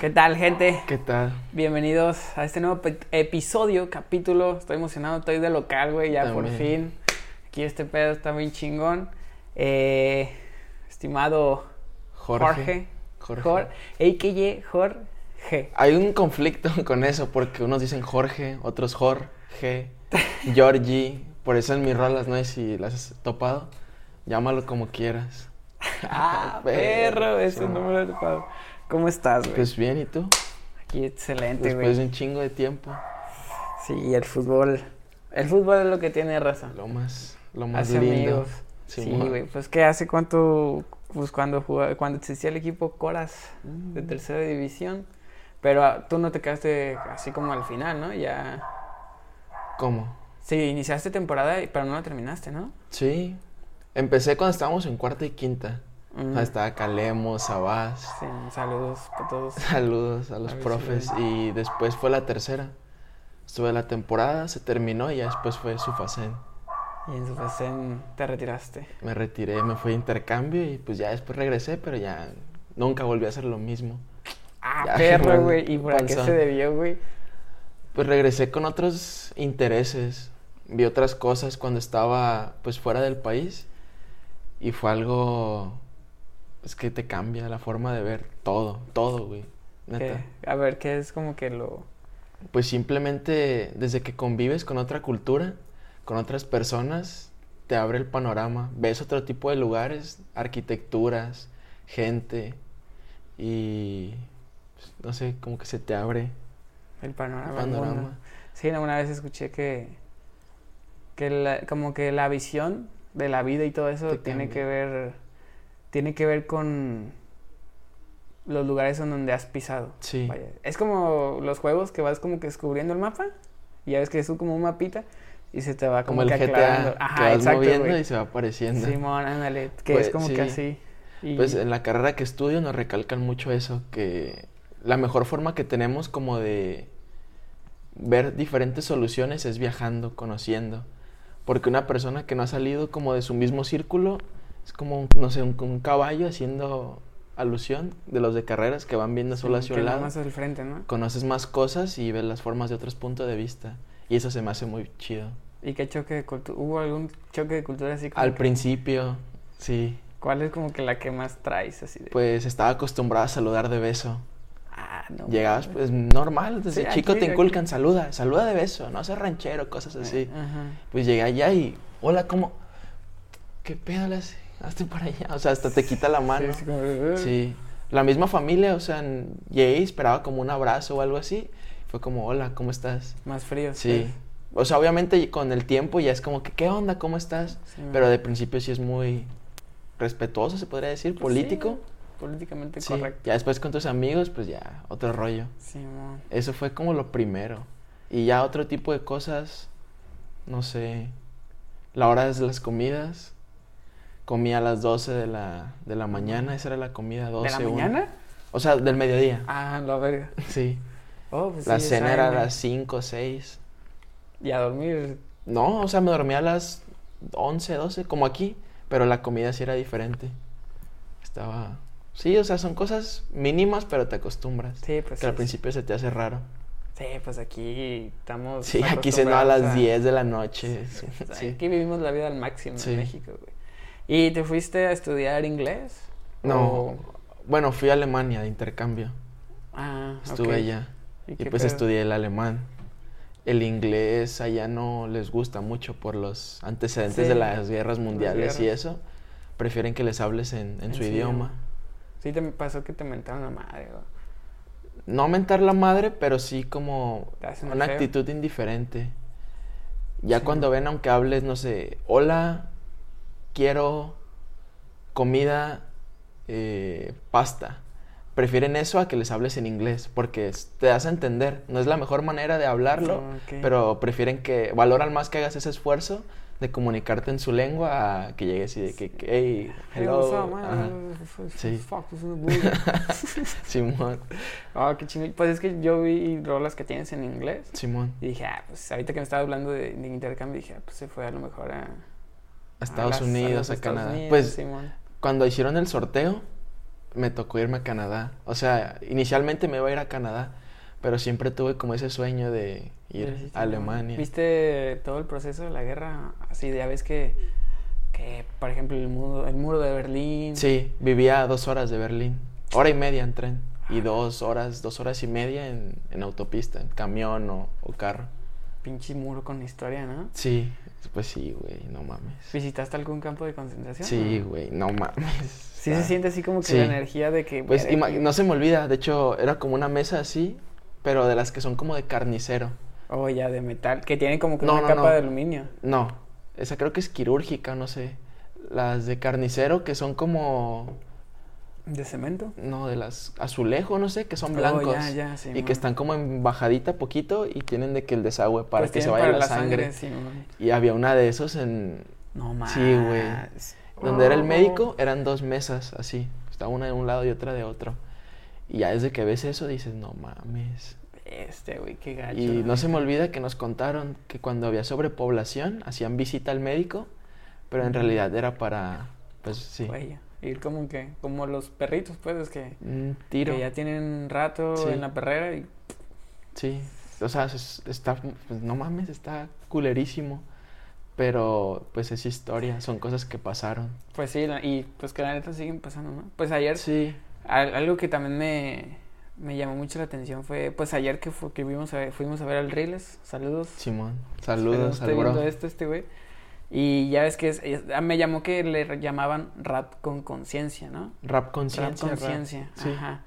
¿Qué tal, gente? ¿Qué tal? Bienvenidos a este nuevo episodio, capítulo. Estoy emocionado, estoy de local, güey, ya por fin. Aquí este pedo está bien chingón. Eh, estimado Jorge. Jorge. Jorge. AKJ Jorge. Hay un conflicto con eso porque unos dicen Jorge, otros Jorge, Georgie. Por eso en mis rolas, no sé si las has topado. Llámalo como quieras. Ah, Perro, ese no me lo he topado. ¿Cómo estás, güey? Pues bien, ¿y tú? Aquí excelente, Después güey. de un chingo de tiempo. Sí, el fútbol. El fútbol es lo que tiene raza. Lo más, lo más Hace lindo. amigos. Sí, güey. Pues que hace cuánto, pues cuando jugaba, cuando existía el equipo Coras Mm. de tercera división, pero ah, tú no te quedaste así como al final, ¿no? Ya, ¿Cómo? sí, iniciaste temporada, pero no la terminaste, ¿no? Sí. Empecé cuando estábamos en cuarta y quinta. Mm. Ahí estaba Calemo, Sabás. Sí, saludos para todos. Saludos a los A si profes. Y después fue la tercera. Estuve la temporada, se terminó y ya después fue Sufacén. Y en su facén te retiraste. Me retiré, me fui a intercambio y pues ya después regresé, pero ya nunca volví a hacer lo mismo. Ah, Ya, perro, güey. ¿Y por qué se debió, güey? Pues regresé con otros intereses. Vi otras cosas cuando estaba pues fuera del país y fue algo es que te cambia la forma de ver todo, todo, güey. Neta. A ver, ¿qué es como que lo... Pues simplemente desde que convives con otra cultura, con otras personas, te abre el panorama. Ves otro tipo de lugares, arquitecturas, gente y pues, no sé, como que se te abre El panorama. el panorama. Sí, no, una vez escuché que, que la- como que la visión de la vida y todo eso Te tiene cambia. que ver tiene que ver con los lugares en donde has pisado. Sí. Vaya, Es como los juegos que vas como que descubriendo el mapa y ya ves que es como un mapita y se te va como, Como el que GTA, aclarando. que Ajá, vas exacto, moviendo güey. y se va apareciendo. Simón, ándale, que Pues, es como que sí. así. Y- Pues en la carrera que estudio nos recalcan mucho eso, que la mejor forma que tenemos como de ver diferentes soluciones es viajando, conociendo. Porque una persona que no ha salido como de su mismo círculo es como, no sé, un, un caballo haciendo alusión de los de carreras que van viendo solo sí, hacia un lado. más al frente, ¿no? Conoces más cosas y ves las formas de otros puntos de vista. Y eso se me hace muy chido. ¿Y qué choque de cultura? ¿Hubo algún choque de cultura así como Al que- principio, sí, ¿Cuál es como que la que más traes así de... pues estaba acostumbrado a saludar de beso. Ah, no. Llegabas, pues normal, desde Sí, chico aquí, te aquí. inculcan, saluda, saluda de beso, no seas ranchero, cosas así. Ajá. Pues llegué allá y, hola, ¿cómo? ¿Qué pedo le hace? Hazte para allá, o sea, hasta te quita la mano. Sí, como "Ugh". Sí, la misma familia, o sea, n- llegué y esperaba como un abrazo o algo así. Fue como, hola, ¿cómo estás? Más frío. Sí. O sea, obviamente con el tiempo ya es como que, ¿qué onda? ¿Cómo estás? Sí, Pero de principio sí es muy respetuoso, se podría decir, Pues político. sí, políticamente Sí, correcto. ya después con tus amigos, pues ya, otro rollo. Sí, mo. Eso fue como lo primero. Y ya otro tipo de cosas, no sé, la hora de las comidas. Comía a las 12 de la, de la mañana, esa era la comida 12. ¿De la una. mañana? O sea, del mediodía. Ah, la verga. Sí. Oh, pues la sí, cena era a las 5, 6. Y a dormir. No, o sea, me dormía a las 11, 12, como aquí. Pero la comida sí era diferente. Estaba... Sí, o sea, son cosas mínimas, pero te acostumbras. Sí, pues que al sí. principio se te hace raro. Sí, pues aquí estamos. Sí, aquí se no a las acostumbrados 10 de la noche. Sí, pues, Sí. Aquí vivimos la vida al máximo en México, güey. ¿Y te fuiste a estudiar inglés? No, O- bueno, fui a Alemania de intercambio. Ah, Estuve allá. ¿Y pues pedo? estudié el alemán. El inglés allá no les gusta mucho por los antecedentes Sí, de las guerras mundiales y guerras. eso. Prefieren que les hables en, en su idioma. Sí, te pasó que te mentaron la madre, güey. No mentar la madre, pero sí como una feo. actitud indiferente. Ya Sí. cuando ven, aunque hables, no sé, hola, quiero comida, eh, pasta. Prefieren eso a que les hables en inglés, porque te das a entender. No es la mejor manera de hablarlo, Ah, ok. pero prefieren que, valoran más que hagas ese esfuerzo de comunicarte en su lengua a que llegues y de que, que, hey, hello. Sí. Fuck. Simón, Ah, qué chingón. Pues es que yo vi rolas que tienes en inglés Simón. y dije, ah, pues ahorita que me estaba hablando de, de intercambio, dije, ah, pues se fue a lo mejor a... A Estados las- Unidos, a, Estados Canadá. Unidos, pues Simón. cuando hicieron el sorteo, me tocó irme a Canadá. O sea, inicialmente me iba a ir a Canadá, pero siempre tuve como ese sueño de ir a Alemania. ¿Viste todo el proceso de la guerra? Así, ya ves que, que por ejemplo, el muro, el muro de Berlín. Sí, vivía a dos horas de Berlín. Hora y media en tren. Y dos horas, dos horas y media en, en autopista, en camión o, o carro. Pinche muro con historia, ¿no? Sí, pues sí, güey, no mames. ¿Visitaste algún campo de concentración? Sí, güey, no mames. Sí se siente así como que la energía de que... Pues no se me olvida, de hecho era como una mesa así, pero de las que son como de carnicero. Oh, ya, de metal, que tiene como que una capa de aluminio. No, esa creo que es quirúrgica, no sé. Las de carnicero que son como ¿De cemento? No, de las azulejo, no sé, que son oh, blancos. y que están como en bajadita poquito y tienen de que el desagüe para pues que se vaya la, sangre. y había una de esos en... No mames. Sí, güey. Donde era el médico eran dos mesas así. Estaba una de un lado y otra de otro. Y ya desde que ves eso dices, no mames. Este, güey, qué gacho. Y no se me olvida que nos contaron que cuando había sobrepoblación hacían visita al médico, pero en realidad era para, pues sí ir como que, como los perritos, pues, es que, tiro. que ya tienen rato en la perrera y... Sí, o sea, está, pues, no mames, está culerísimo. Pero, pues, es historia, son cosas que pasaron. Pues sí, y pues que la neta siguen pasando, ¿no? Pues ayer... Sí. Algo que también me, me llamó mucho la atención fue, pues ayer que, fue, que fuimos a ver, fuimos a ver al Riles, saludos. Simón, saludos, Estoy viendo esto, este güey. Y ya ves que es, ah, me llamó que le llamaban rap con conciencia, ¿no? Rap conciencia. Rap conciencia, ajá.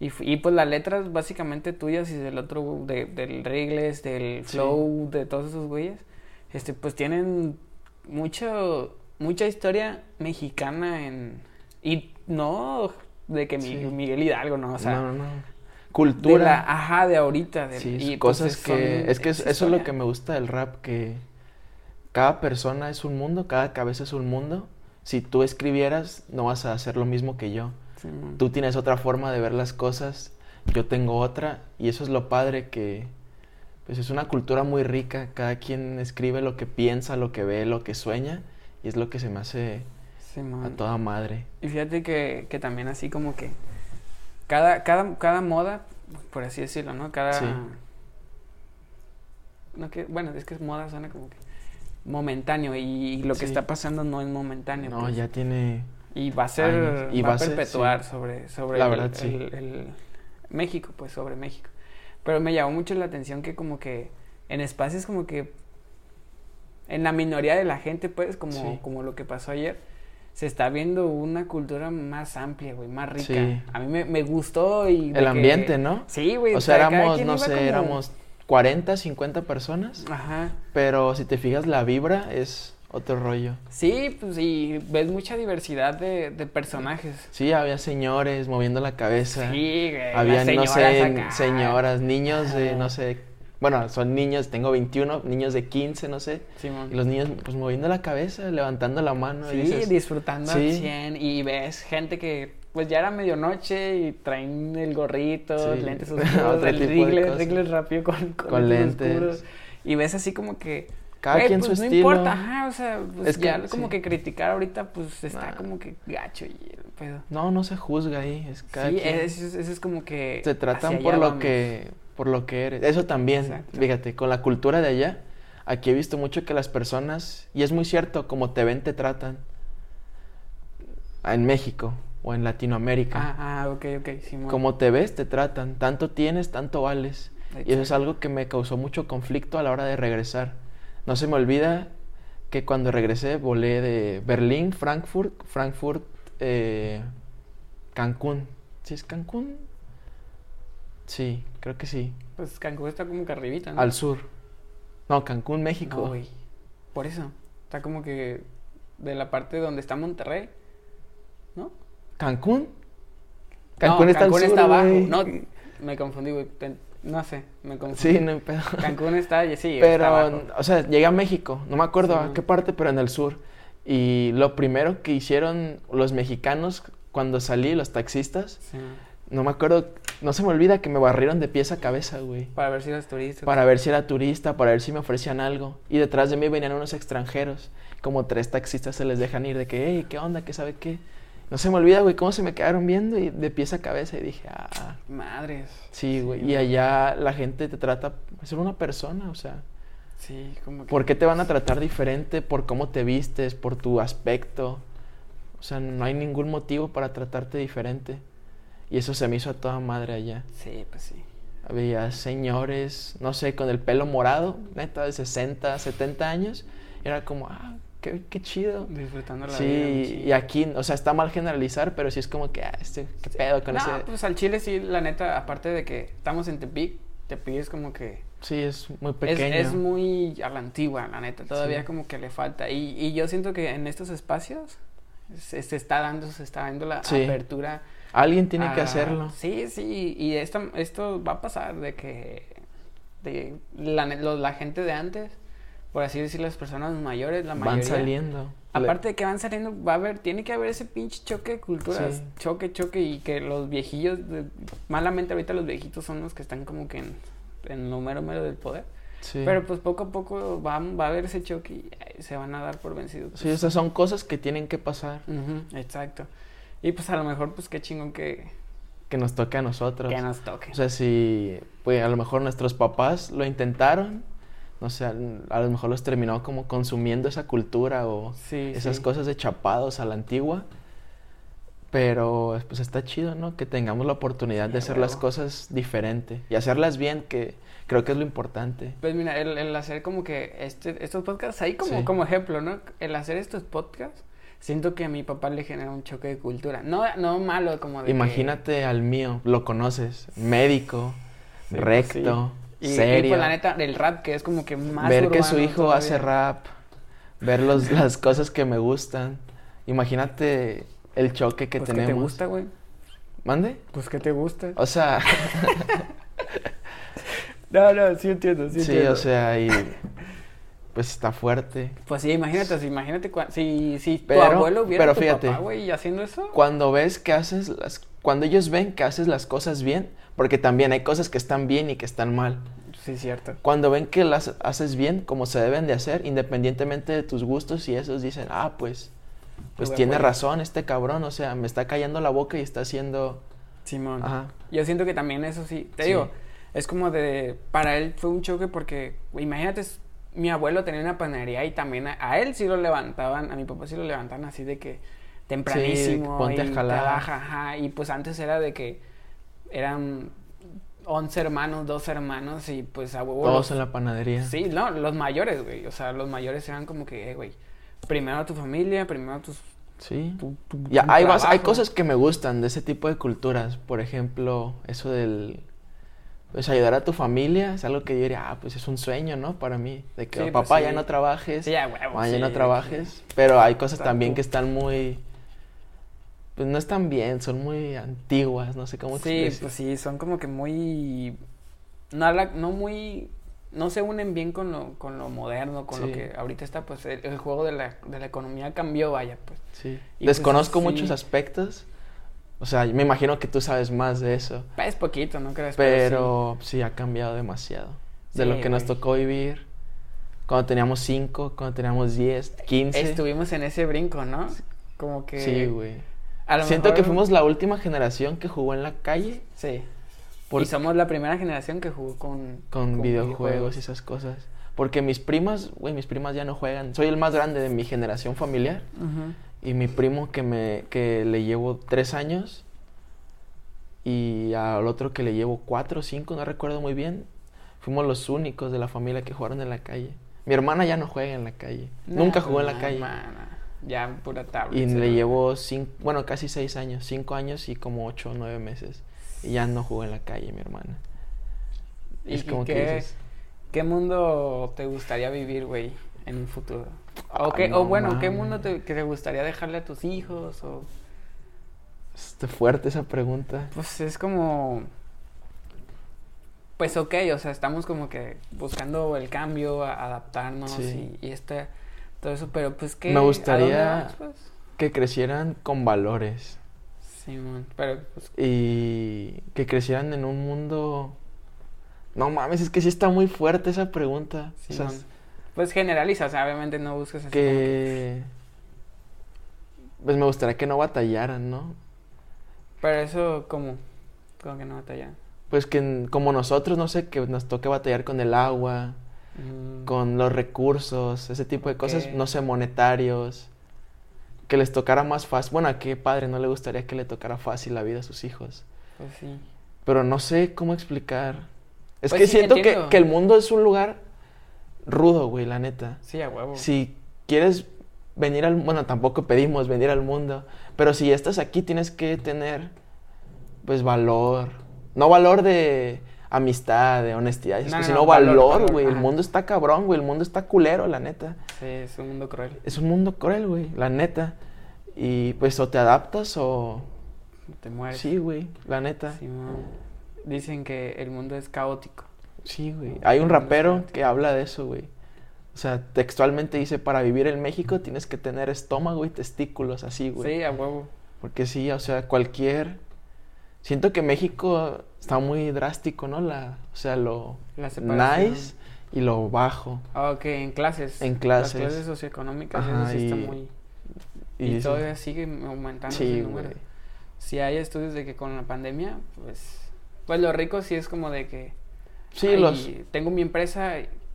Y, y, pues las letras básicamente tuyas y del otro, de, del Regles, del Flow, de todos esos güeyes, este, pues tienen mucho, mucha historia mexicana en... Y no de que Miguel Hidalgo, ¿no? O sea, no, no, Cultura. ajá, de ahorita. De, sí, y pues, cosas que... Es que eso es lo que me gusta del rap, que cada persona es un mundo, cada cabeza es un mundo. Si tú escribieras, no vas a hacer lo mismo que yo. tú tienes otra forma de ver las cosas, yo tengo otra, y eso es lo padre que pues es una cultura muy rica, cada quien escribe lo que piensa, lo que ve, lo que sueña, y es lo que se me hace a toda madre. Y fíjate que, que, también así como que cada, cada, cada moda, por así decirlo, ¿no? Cada... No que, bueno, es que es moda suena como que momentáneo y, lo que está pasando no es momentáneo. No, pues. ya tiene... Y va a ser, y va, a perpetuar sobre, sobre la verdad, el, México, pues sobre México. Pero me llamó mucho la atención que como que en espacios como que en la minoría de la gente, pues, como, como lo que pasó ayer, se está viendo una cultura más amplia, güey, más rica. A mí me, gustó y... El ambiente, ¿no? Sí, güey. O sea, éramos, no sé, éramos 40, 50 personas. Ajá. Pero si te fijas, la vibra es otro rollo. Sí, pues y ves mucha diversidad de, de personajes. Sí, había señores moviendo la cabeza. Sí, güey. Había, no sé, señoras, niños de, no sé, bueno, son niños, tengo 21, niños de 15, no sé. Sí, y los niños, pues moviendo la cabeza, levantando la mano. Sí, disfrutando al 100. Y ves gente que pues ya era medianoche y traen el gorrito, lentes oscuros, el rigles, rápido con, con, lentes. Oscuros, y ves así como que cada quien pues su no importa, ajá, o sea, pues es ya como que criticar ahorita pues está como que gacho y el pedo. No, no se juzga ahí, es cada sí, quien. eso, es como que se tratan por lo que por lo que eres. Eso también, fíjate, con la cultura de allá, aquí he visto mucho que las personas y es muy cierto, como te ven te tratan. En México, o en Latinoamérica. Ah, ah ok, ok. Sí, Como te ves, te tratan. Tanto tienes, tanto vales. Y eso es algo que me causó mucho conflicto a la hora de regresar. No se me olvida que cuando regresé volé de Berlín, Frankfurt, Frankfurt, eh, Cancún. ¿Sí es Cancún? Sí, creo que sí. Pues Cancún está como que arribita, ¿no? Al sur. No, Cancún, México. Por eso. Está como que de la parte donde está Monterrey, ¿Cancún? Cancún, está, Cancún está abajo. No, me confundí, güey. No sé, me confundí. Sí, no. Cancún está, sí. Pero, está abajo. o sea, llegué a México. No me acuerdo a qué parte, pero en el sur. Y lo primero que hicieron los mexicanos cuando salí, los taxistas, no me acuerdo, no se me olvida que me barrieron de pies a cabeza, güey. Para ver si eras turista. Para ver si era turista, para ver si me ofrecían algo. Y detrás de mí venían unos extranjeros. Como tres taxistas se les dejan ir de que, hey, ¿qué onda? ¿Qué sabe qué? No se me olvida, güey, cómo se me quedaron viendo y de pies a cabeza y dije, ah. Madres. Sí, güey. y allá la gente te trata de ser una persona, o sea. Sí, como que... ¿Por qué te van a tratar diferente? Por cómo te vistes, por tu aspecto. O sea, no hay ningún motivo para tratarte diferente. Y eso se me hizo a toda madre allá. Sí, pues sí. Había señores, no sé, con el pelo morado, neta, de 60, 70 años. Era como, ah, qué, qué chido. Disfrutando la Sí, vida. y aquí, o sea, está mal generalizar, pero sí es como que, ah, este, qué pedo con No, ese. pues al chile sí, la neta, aparte de que estamos en Tepic, Tepic es como que... Sí, es muy pequeño. es muy a la antigua, la neta, todavía Sí. como que le falta. Y, y yo siento que en estos espacios se, se está dando, se está dando la Sí. apertura. Alguien tiene que hacerlo. Sí, sí, y esto, esto va a pasar de que de la gente de antes, por así decir, las personas mayores, la Van mayoría. saliendo. Aparte de que van saliendo, va a haber, tiene que haber ese pinche choque de culturas, Sí. choque, choque, y que los viejillos, malamente ahorita los viejitos son los que están como que en, en lo mero mero del poder. Sí. Pero pues poco a poco va, va a haber ese choque y se van a dar por vencidos. Sí, esas son cosas que tienen que pasar. Exacto. Y pues a lo mejor pues qué chingón que, Que nos toque a nosotros. que nos toque. O sea, si pues a lo mejor nuestros papás lo intentaron, no sé, a lo mejor los terminó como consumiendo esa cultura o sí, esas sí. cosas de chapados a la antigua. Pero pues está chido, ¿no? Que tengamos la oportunidad Sí, de hacer las huevo. cosas diferente y hacerlas bien, que creo que es lo importante. Pues mira, el, el hacer como que este, estos podcasts, ahí como, como ejemplo, ¿no? El hacer estos podcasts, siento que a mi papá le genera un choque de cultura. No, no malo como de que- Imagínate al mío, lo conoces, médico, pues recto, Y, y, serio. pues la neta, del rap, que es como que más ver que su hijo hace rap, ver los, las cosas que me gustan. Imagínate el choque que Pues, tenemos. ¿qué te gusta, güey? ¿Mande? Pues, ¿qué te gusta? O sea, No, no, sí entiendo, sí, sí, entiendo. o sea, y pues está fuerte. Pues sí, imagínate, imagínate si, si tu Pero- abuelo hubiera pero tu fíjate, papá, güey, haciendo eso. Cuando ves que haces las cuando ellos ven que haces las cosas bien, porque también hay cosas que están bien y que están mal. Sí, cierto. Cuando ven que las haces bien como se deben de hacer, independientemente de tus gustos y esos dicen, "Ah, pues pues tiene apoyo". razón este cabrón, o sea, me está callando la boca y está haciendo Simón. Ajá. Yo siento que también eso sí, te Sí. digo, es como de, para él fue un choque porque, imagínate, mi abuelo tenía una panadería y también a, a él sí lo levantaban, a mi papá sí lo levantaban así de que tempranísimo ponte a y jalar. trabaja, ajá, y pues antes era de que eran 11 hermanos, 12 hermanos y pues a huevo todos los- en la panadería. Sí, no, los mayores, güey, o sea, los mayores eran como que, eh, güey, primero tu familia, primero tus... Sí. tu- tu- Ya, hay, vas- hay cosas que me gustan de ese tipo de culturas. Por ejemplo, eso del. Pues ayudar a tu familia es algo que yo diría, ah, pues es un sueño, ¿no? Para mí. De que, Sí, papá, pues, ya no trabajes. Sí, a huevo, mamá, ya no trabajes. Pero hay cosas Está también que están muy. Pues no están bien, son muy antiguas, no sé cómo Sí, pues sí, son como que muy... No, no muy... No se unen bien con lo, con lo moderno, con lo que ahorita está, pues el, el juego de la, de la economía cambió, vaya, pues. Sí. Y pues, Desconozco sí. muchos aspectos. O sea, me imagino que tú sabes más de eso. Es poquito, ¿no crees? Pero sí ha cambiado demasiado. De lo que nos tocó vivir cuando teníamos 5, cuando teníamos 10, sí. 15. Estuvimos en ese brinco, ¿no? Como que... Sí, güey. A lo Siento que fuimos la última generación que jugó en la calle Sí. Y somos la primera generación que jugó con... con, videojuegos y esas cosas. Porque mis primas, güey, mis primas ya no juegan. Soy el más grande de mi generación familiar. Y mi primo que me que le llevo tres años y al otro que le llevo cuatro o cinco, no recuerdo muy bien. Fuimos los únicos de la familia que jugaron en la calle. Mi hermana ya no juega en la calle. Nunca jugó en la calle. mana. Ya pura tablet. Y le llevo cinco, bueno, casi seis años, cinco años y como ocho o nueve meses. Y ya no jugó en la calle, mi hermana. ¿Y es como qué, que dices, qué mundo te gustaría vivir, güey, en un futuro? O, qué, no o bueno, ¿qué mundo te, que te gustaría dejarle a tus hijos? O, Está fuerte esa pregunta. pues es como... Pues ok, o sea, estamos como que buscando el cambio, adaptarnos Sí. y, y este, todo eso, pero pues que... Me gustaría- Pues? Que crecieran con valores. Sí, man, pero pues... Y que crecieran en un mundo... No mames, es que sí está muy fuerte esa pregunta. sí, O sea, man. Pues generaliza, o sea, obviamente no busques así que- que... pues me gustaría que no batallaran, ¿no? Pero eso, ¿cómo? ¿Cómo que no batallan? Pues que como nosotros, no sé, que nos toque batallar con el agua, Mm, con los recursos, ese tipo de cosas, no sé, monetarios. Que les tocara más fácil. Bueno, a qué padre no le gustaría que le tocara fácil la vida a sus hijos. Pues sí. Pero no sé cómo explicar. Es Pues que sí, siento que, que el mundo es un lugar rudo, güey, la neta. Sí, a huevo. Si quieres venir al... Bueno, tampoco pedimos venir al mundo. Pero si estás aquí tienes que tener, pues, valor. No valor de amistad, de honestidad, No, no, sino no, valor, güey. El mundo está cabrón, güey. El mundo está culero, la neta. Sí, es un mundo cruel. Es un mundo cruel, güey, la neta. Y pues o te adaptas o... Te mueres. Sí, güey, la neta. Dicen que el mundo es caótico. Sí, güey. Hay un rapero que habla de eso, güey. O sea, textualmente dice, para vivir en México tienes que tener estómago y testículos así, güey. Sí, a huevo. Porque sí, o sea, cualquier... Siento que México está muy drástico, ¿no? La, o sea, lo La nice y lo bajo. Ah, ok, en clases. En clases. Las clases socioeconómicas, Ajá, eso sí está y- muy... Y, todavía sigue aumentando Sí, ese número. güey. Si hay estudios de que con la pandemia, pues... Pues lo rico sí es como de que... Sí, "Ay, los... Tengo mi empresa,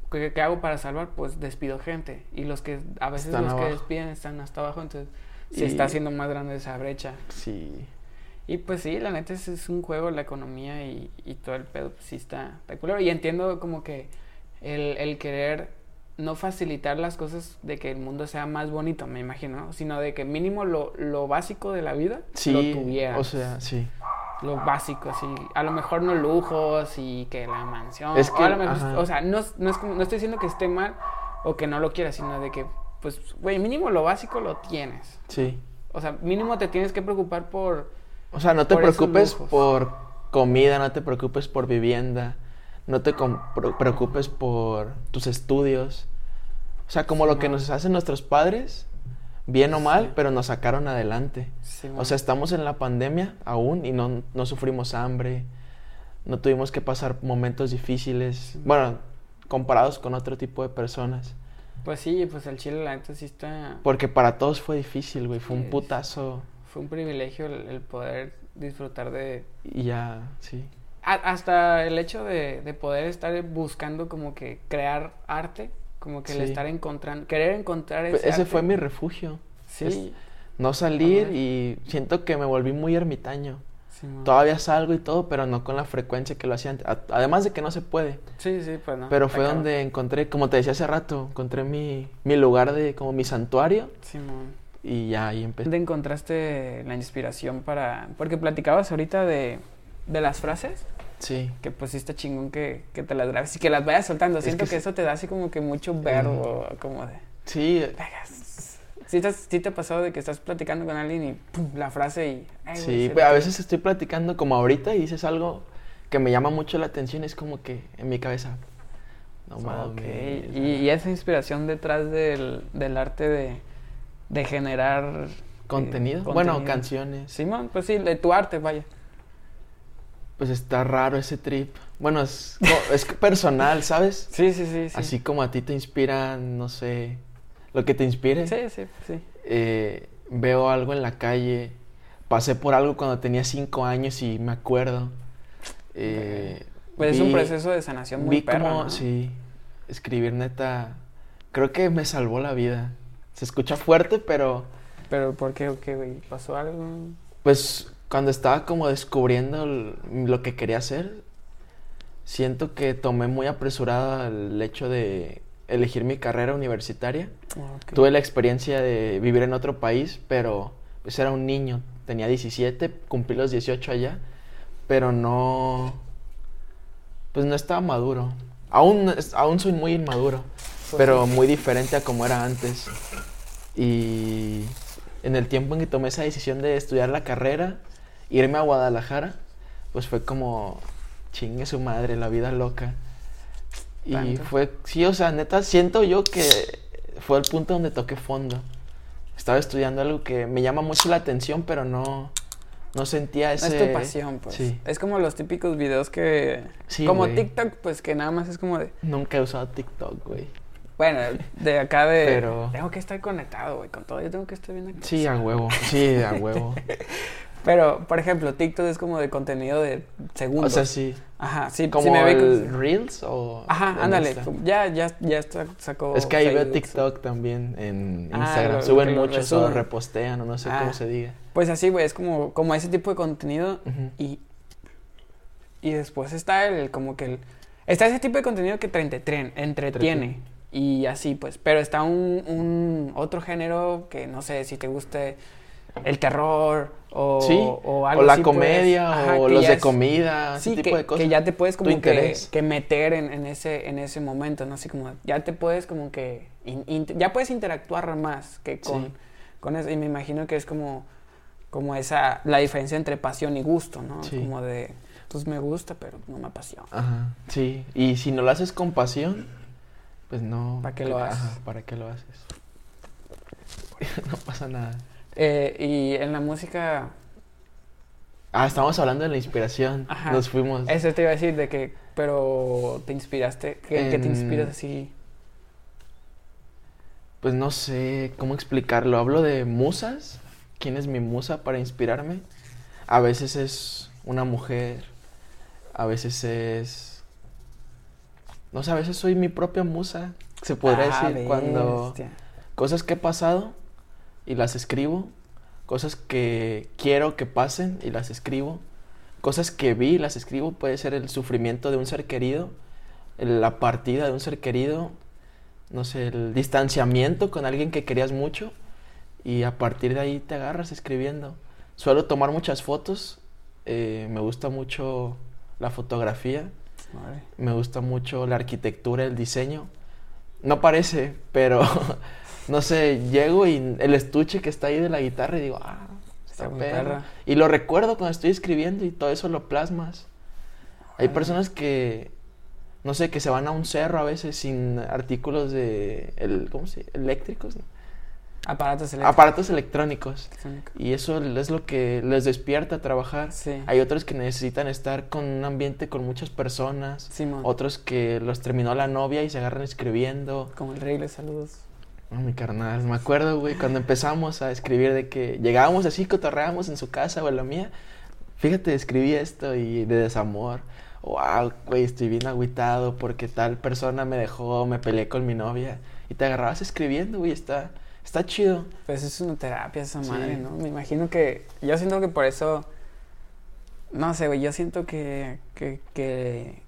¿qué, qué hago para salvar? Pues despido gente. Y los que... A veces Están los que despiden están hasta abajo, entonces... Se Y- está haciendo más grande esa brecha. Sí. Y pues sí, la neta es, es un juego, la economía y, y todo el pedo, pues sí está, está culero. Y entiendo como que el, el querer no facilitar las cosas de que el mundo sea más bonito, me imagino, ¿no? sino de que mínimo lo, lo básico de la vida Sí, lo tuviera. o sea, sí. Lo básico, así. A lo mejor no lujos y que la mansión. Es o que, a lo mejor- o sea, no, no, es como- no estoy diciendo que esté mal o que no lo quieras, sino de que, pues, güey, mínimo lo básico lo tienes. Sí. O sea, mínimo te tienes que preocupar por O sea, no te Por preocupes por comida, no te preocupes por vivienda, no te preocupes por tus estudios. O sea, como lo que nos hacen nuestros padres, bien o mal, Sí. pero nos sacaron adelante. Sí, O sea, estamos en la pandemia aún y no, no sufrimos hambre, no tuvimos que pasar momentos difíciles, bueno, comparados con otro tipo de personas. Pues sí, pues el chile la neta sí está... Porque para todos fue difícil, güey, fue un putazo Fue un privilegio el, el poder disfrutar de... y ya, sí. a- hasta el hecho de, de poder estar buscando como que crear arte, como que el Sí. estar encontrando, querer encontrar ese Pues Ese arte. fue mi refugio. Sí, es- No salir Ajá. y siento que me volví muy ermitaño. Simón. Todavía salgo y todo, pero no con la frecuencia que lo hacía antes. Además de que no se puede. Sí, sí, pues no. Pero fue donde encontré, como te decía hace rato, encontré mi, mi lugar de, como mi santuario. Simón. Y ya ahí empecé. ¿Dónde encontraste la inspiración para...? Porque platicabas ahorita de, de las frases, Sí. que pues sí está chingón que, que te las grabes y que las vayas soltando. Es Siento que que, eso te da así como que mucho verbo, como de... Sí. ¿Sí te, sí te ha pasado de que estás platicando con alguien y pum, la frase y... sí. pues, a veces estoy platicando como ahorita y dices algo que me llama mucho la atención. Es como que en mi cabeza. No mames. Ok, Y, y esa inspiración detrás del, del arte de, de generar... ¿Contenido? eh, Bueno, contenido. canciones. Simón, pues sí, de tu arte, vaya. Pues está raro ese trip. Bueno, es, es personal, ¿sabes? Sí, sí, sí. sí. Así como a ti te inspiran, no sé, lo que te inspire. Sí, sí, sí. Eh, veo algo en la calle, pasé por algo cuando tenía cinco años y me acuerdo. Eh, Pues es un proceso de sanación muy Vi perro, como, ¿no? sí, escribir neta, creo que me salvó la vida. Se escucha fuerte, pero Pero ¿por qué? ¿O qué, güey? ¿Pasó algo? pues cuando estaba como descubriendo lo que quería hacer, siento que tomé muy apresurado el hecho de elegir mi carrera universitaria. Ok. Tuve la experiencia de vivir en otro país, pero pues era un niño, tenía 17, cumplí los 18 allá, pero no, pues no estaba maduro. Aún, aún soy muy inmaduro, Pues pero sí. muy diferente a como era antes. Y en el tiempo en que tomé esa decisión de estudiar la carrera, irme a Guadalajara, pues fue como, chingue su madre, la vida loca. Y fue, sí, o sea, neta, siento yo que fue el punto donde toqué fondo. Estaba estudiando algo que me llama mucho la atención, pero no, no sentía No ese... es tu pasión, pues. Sí. Es como los típicos videos que... Sí, como. TikTok, pues que nada más es como de... Nunca he usado TikTok, güey. Bueno, de acá de... Pero- Tengo que estar conectado, güey, con todo. Yo tengo que estar bien Sí, a huevo. Sí, a huevo. Pero, por ejemplo, TikTok es como de contenido de O segundos. sea, sí. Ajá, sí, Como me ve con- Reels o... Ajá, ándale. Insta? Ya, ya, ya está- sacó... Es que ahí veo. TikTok también en Ah, Instagram. lo- lo Suben muchos o repostean o no sé Ah. cómo se diga. Pues así, güey, es como, como ese tipo de contenido y, y después está el, como que el... Está ese tipo de contenido que te entretien- entretiene y así, pues. Pero está un, un otro género que no sé si te guste el terror o, Sí, o o, algo la así, pues. comedia Ajá, o los de es- comida, Sí, ese tipo que, de cosas. que ya te puedes como que, que meter en, en ese en ese momento, ¿no? Así como, ya te puedes como que, in- ya puedes interactuar más que con, Sí. con eso. Y me imagino que es como, como esa, la diferencia entre pasión y gusto, ¿no? Como de, pues me gusta, pero no me apasiona. Ajá, sí. Y si no lo haces con pasión, pues no. ¿Para qué lo Ajá, haces? ¿Para qué lo haces? no pasa nada. Eh, y en la música, Ah, estamos hablando de la inspiración. Ajá. Nos fuimos. eso te iba a decir, de que, pero te inspiraste, que, que te En- inspiras así. Pues no sé cómo explicarlo. Hablo de musas. ¿Quién es mi musa para inspirarme? A veces es una mujer. A veces es. No sé, a veces soy mi propia musa. Se podría Ah, decir cuando. Cosas que he pasado y las escribo. Cosas que quiero que pasen y las escribo. Cosas que vi y las escribo. Puede ser el sufrimiento de un ser querido. La partida de un ser querido. No sé, el distanciamiento con alguien que querías mucho. Y a partir de ahí te agarras escribiendo. Suelo tomar muchas fotos. eh, me gusta mucho la fotografía. Me gusta mucho la arquitectura, el diseño. No parece, pero no sé, llego y el estuche que está ahí de la guitarra y digo, ah, está perra. Y lo recuerdo cuando estoy escribiendo y todo eso lo plasmas. Hay Órale. personas que, no sé, que se van a un cerro a veces sin artículos de, el, ¿cómo se? Eléctricos. ¿no? Aparatos eléctricos. Aparatos electrónicos. electrónicos. Y eso es lo que les despierta a trabajar. Sí. Hay otros que necesitan estar con un ambiente con muchas personas. Simón. Otros que los terminó la novia y se agarran escribiendo. Como el rey, les saludos. No, mi carnal, me acuerdo, güey, cuando empezamos a escribir de que llegábamos así, cotorreábamos en su casa o en la mía. Fíjate, escribí esto y de desamor. Wow, güey, estoy bien agüitado porque tal persona me dejó, me peleé con mi novia. Y te agarrabas escribiendo, güey, está, está chido. Pues es una terapia esa Sí. madre, ¿no? Me imagino que. Yo siento que por eso. No sé, güey. Yo siento que, que, que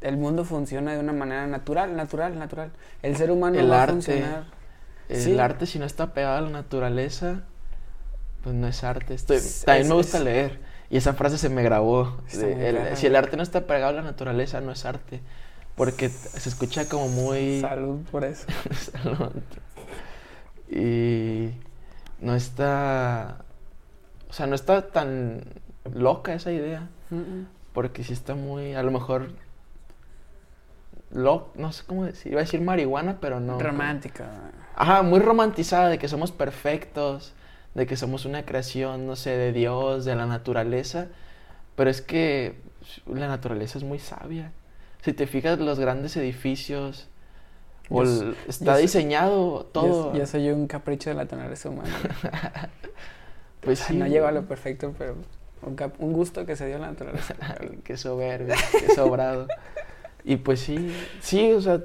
el mundo funciona de una manera natural, natural, natural. El ser humano El va a arte. funcionar. El Sí. arte, si no está pegado a la naturaleza, pues no es arte. Estoy, Es- también es- me gusta es- leer. Y esa frase se me grabó. De- el- si el arte no está pegado a la naturaleza, no es arte. Porque se escucha como muy... Salud por eso. Salud. Y no está... O sea, no está tan loca esa idea. Porque sí está muy... A lo mejor... Lo, no sé cómo decir. Iba a decir marihuana, pero no. Romántica. Ajá, muy romantizada de que somos perfectos, de que somos una creación, no sé, de Dios, de la naturaleza. Pero es que la naturaleza es muy sabia. Si te fijas, los grandes edificios, o el- está diseñado todo. Yo, yo soy un capricho de la naturaleza humana. pues sí. no llego a lo perfecto, pero un, cap- un gusto que se dio a la naturaleza. qué soberbio, qué sobrado. y pues sí, sí, o sea,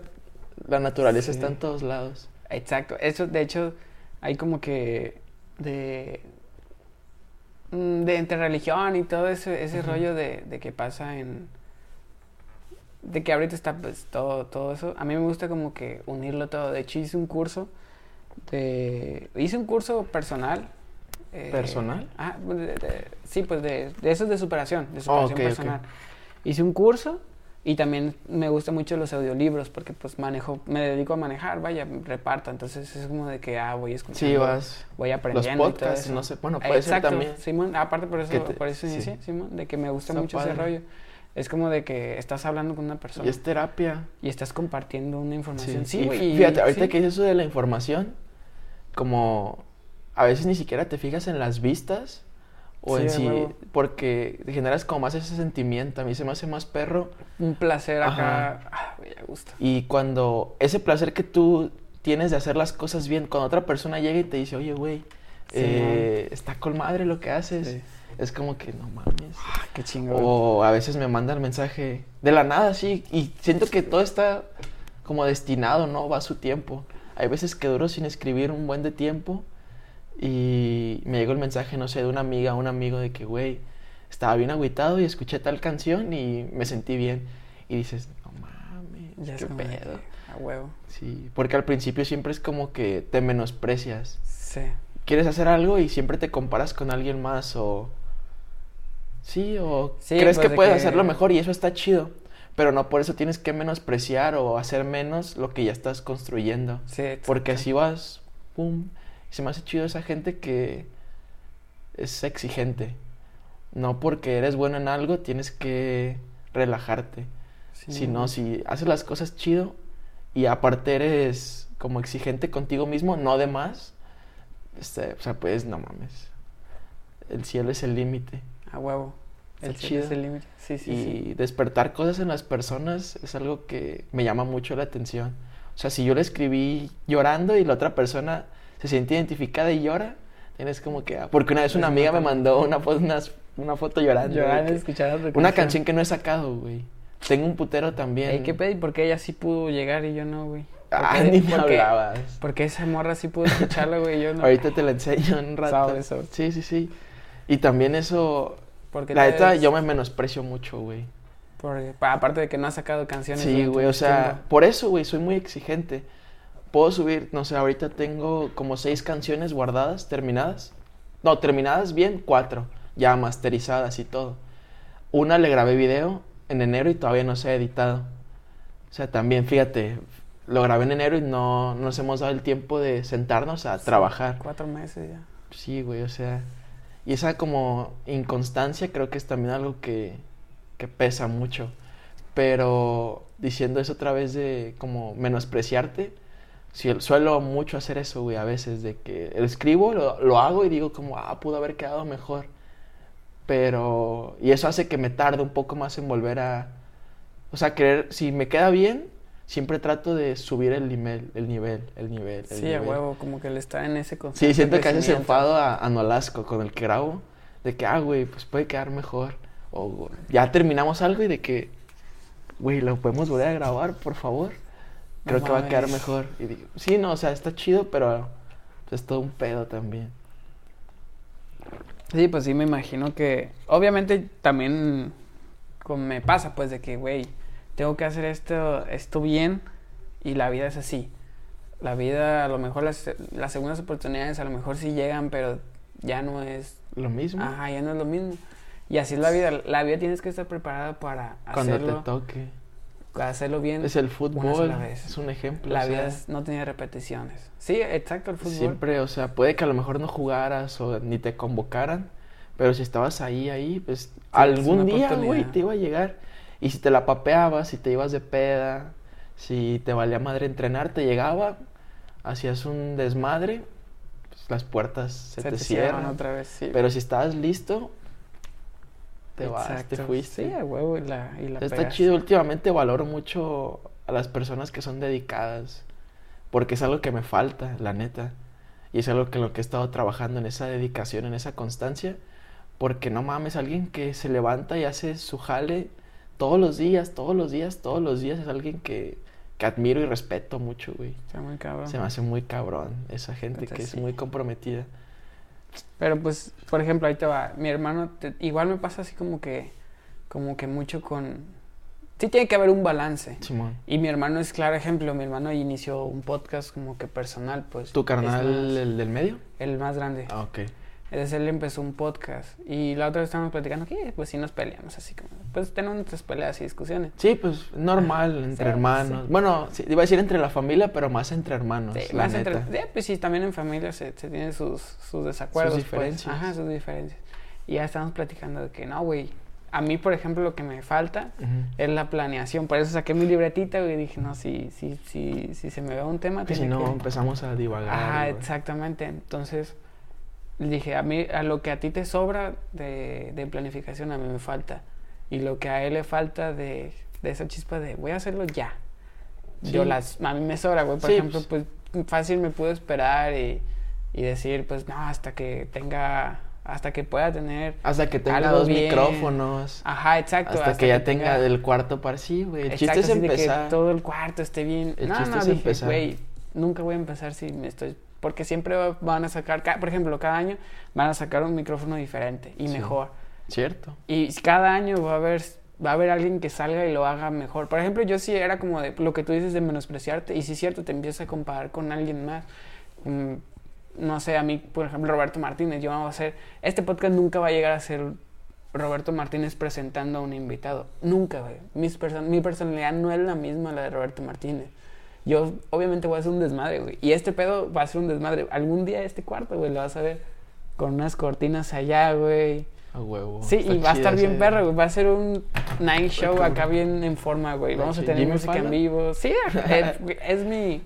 la naturaleza Sí. está en todos lados. Exacto. Eso, de hecho, hay como que de mm, de entre religión y todo ese, ese rollo de, de que pasa en de que ahorita está pues todo, todo eso. A mí me gusta como que unirlo todo. De hecho hice un curso de hice un curso personal. eh, ¿Personal? Ah, de- de- sí, pues de, de eso de superación, de Oh, superación personal. Hice un curso y también me gustan mucho los audiolibros porque pues manejo, me dedico a manejar, vaya, reparto, entonces es como de que ah, voy escuchando, Sí, vas. voy Los aprendiendo y todo podcasts, eso. no sé, bueno, puede ser Exacto, también. Simón, aparte por eso, te- por eso sí. Simón, de que me gusta mucho ese rollo. Es como de que estás hablando con una persona Y es terapia. y estás compartiendo una Sí, información. Sí, y güey. y- Fíjate, ahorita sí. que dices eso de la información, como a veces ni siquiera te fijas en las vistas o Sí, en sí, huevo. porque generas como más ese sentimiento. A mí se me hace más perro Un placer acá. Ah, güey, a gusto. Y cuando ese placer que tú tienes de hacer las cosas bien, cuando otra persona llega y te dice, oye, güey, Sí, eh, está con madre lo que haces, Sí. Es como que no mames. Ah, qué chingón. O a veces me mandan mensaje de la nada, sí, y siento que todo está como destinado, ¿no? Va a su tiempo. Hay veces que duro sin escribir un buen de tiempo y me llegó el mensaje, no sé, de una amiga un amigo de que, güey, estaba bien agüitado y escuché tal canción y me sentí bien. Y dices, no mames, Ya qué pedo. A huevo. Sí, porque al principio siempre es como que te menosprecias. Sí. Quieres hacer algo y siempre te comparas con alguien más o... Sí, o Sí, crees pues, que de puedes que- hacerlo mejor y eso está chido. Pero no por eso tienes que menospreciar o hacer menos lo que ya estás construyendo. Sí, Porque así vas, pum. Se me hace chido esa gente que es exigente. No porque eres bueno en algo tienes que relajarte. Sí, Sino si haces las cosas chido y aparte eres como exigente contigo mismo, no de más. este, o sea, pues no mames. El cielo es el límite. A huevo. El cielo es chido. el límite. Sí, sí, y sí. despertar cosas en las personas es algo que me llama mucho la atención. O sea, si yo le escribí llorando y la otra persona se siente identificada y llora, tienes como que... ah, Porque una vez una una amiga me mandó una, fo- unas- una foto llorando. escuchar otra una canción que no he sacado, güey. Tengo un putero también. Ey, ¿qué pedo? ¿Y por qué ella sí pudo llegar y yo no, güey? ¿Por Ah, ni me por qué- hablabas. Porque esa morra sí pudo escucharla, güey, yo no. Ahorita te la enseño en un rato. Sabe, sabe. Sí, sí, sí. Y también eso... Porque La neta, yo me menosprecio mucho, güey. porque- pa- aparte de que no has sacado canciones. Sí, güey, o sea, tiempo. por eso, güey, soy muy exigente. Puedo subir, no sé, ahorita tengo como seis canciones guardadas, terminadas. No, terminadas bien, cuatro, ya masterizadas y todo. Una le grabé video en enero y todavía no se ha editado. O sea, también, fíjate, lo grabé en enero y no nos hemos dado el tiempo de sentarnos a trabajar. Cuatro meses ya. Sí, güey, o sea. Y esa como inconstancia creo que es también algo que, que pesa mucho. Pero diciendo eso otra vez de como menospreciarte, sí, suelo mucho hacer eso, güey, a veces, de que escribo, lo, lo hago y digo como, ah, pudo haber quedado mejor. Pero, y eso hace que me tarde un poco más en volver a, o sea, querer, si me queda bien, siempre trato de subir el nivel, el nivel, el nivel. El Sí, a huevo, como que le está en ese constante Sí, siento que haces enfado a, a Nolasco con el que grabo. De que, ah, güey, pues puede quedar mejor. O ya terminamos algo y de que, güey, lo podemos volver a grabar, por favor. No Creo que va a quedar mejor. Y digo, sí, no, o sea, está chido, pero pues, es todo un pedo también. Sí, pues sí, me imagino que. Obviamente también me pasa, pues, de que, güey, tengo que hacer esto, esto bien y la vida es así. La vida, a lo mejor las, las segundas oportunidades, a lo mejor sí llegan, pero ya no es. Lo mismo Ajá, ya no es lo mismo. Y así es la vida. La vida tienes que estar preparada para cuando hacerlo, te toque. hacerlo bien. Es el fútbol, es un ejemplo. La o vida sea, no tiene repeticiones. Sí, exacto, el fútbol. Siempre, o sea, puede que a lo mejor no jugaras o ni te convocaran, pero si estabas ahí, ahí, pues es algún día, güey, te iba a llegar. Y si te la papeabas, si te ibas de peda, si te valía madre entrenar, te llegaba, hacías un desmadre, pues las puertas se, Se te, te cierran otra vez, sí. Pero si estabas listo, te vas, te Exacto. fuiste. Sí, a huevo y la, y la Está chido, últimamente valoro mucho a las personas que son dedicadas, porque es algo que me falta, la neta. Y es algo que lo que he estado trabajando en esa dedicación, en esa constancia, porque no mames, alguien que se levanta y hace su jale todos los días, todos los días, todos los días, es alguien que, que admiro y respeto mucho, güey. Está muy cabrón. Se me hace muy cabrón esa gente que es sí. muy comprometida. Pero pues, por ejemplo, ahí te va. Mi hermano, te- igual me pasa así como que, como que mucho con... Sí tiene que haber un balance. Simón. Y mi hermano es claro ejemplo. Mi hermano inició un podcast como que personal, pues. ¿Tu carnal, más- el del medio? el más grande. Ah, ok. Entonces él empezó un podcast. Y la otra vez estábamos platicando que, pues sí nos peleamos, así como. Pues tenemos nuestras peleas y discusiones. Sí, pues normal, entre sí, hermanos. sí. Bueno, sí, iba a decir entre la familia, pero más entre hermanos. Sí, la más entre- neta. sí, pues sí, también en familia se, se tienen sus, sus desacuerdos. pues. diferencias. Ajá, sus diferencias. Y ya estamos platicando de que no, güey. A mí, por ejemplo, lo que me falta Ujú. es la planeación. Por eso saqué mi libretita, güey. Y dije, no, si, si, si, si se me va un tema, Que si no, que... empezamos a divagar. Güey. exactamente. Entonces, dije, a mí, a lo que a ti te sobra de, de planificación, a mí me falta. Y lo que a él le falta de, de esa chispa de, voy a hacerlo ya. yo Sí. las, a mí me sobra, güey. Por Sí, ejemplo, pues fácil me puedo esperar y, y decir, pues no, hasta que tenga, hasta que pueda tener. Hasta que tenga Algo dos bien. micrófonos. Ajá, exacto. Hasta, que ya tenga el cuarto para sí, güey. El chiste Exacto, es así de que empezar. todo el cuarto esté bien. El no, chiste no, es dije, empezar. güey, nunca voy a empezar si me estoy... Porque siempre va- van a sacar, ca- por ejemplo, cada año van a sacar un micrófono diferente y Sí. mejor. Cierto. Y cada año va a haber va a haber alguien que salga y lo haga mejor. Por ejemplo, yo sí era como de lo que tú dices de menospreciarte y sí es cierto, te empiezas a comparar con alguien más. Mm, no sé, a mí, por ejemplo, Roberto Martínez, yo vamos a hacer este podcast nunca va a llegar a ser Roberto Martínez presentando a un invitado. Nunca, güey. Mis perso- mi personalidad no es la misma la de Roberto Martínez. Yo obviamente voy a hacer un desmadre, güey. Y este pedo va a ser un desmadre. Algún día este cuarto, güey, lo vas a ver con unas cortinas allá, güey. A huevo. Sí, Está y va a estar bien perro, güey. Va a ser un night show acá bien en forma, güey. Vamos a tener ¿Jimmy música en vivo. Sí, es, es mi,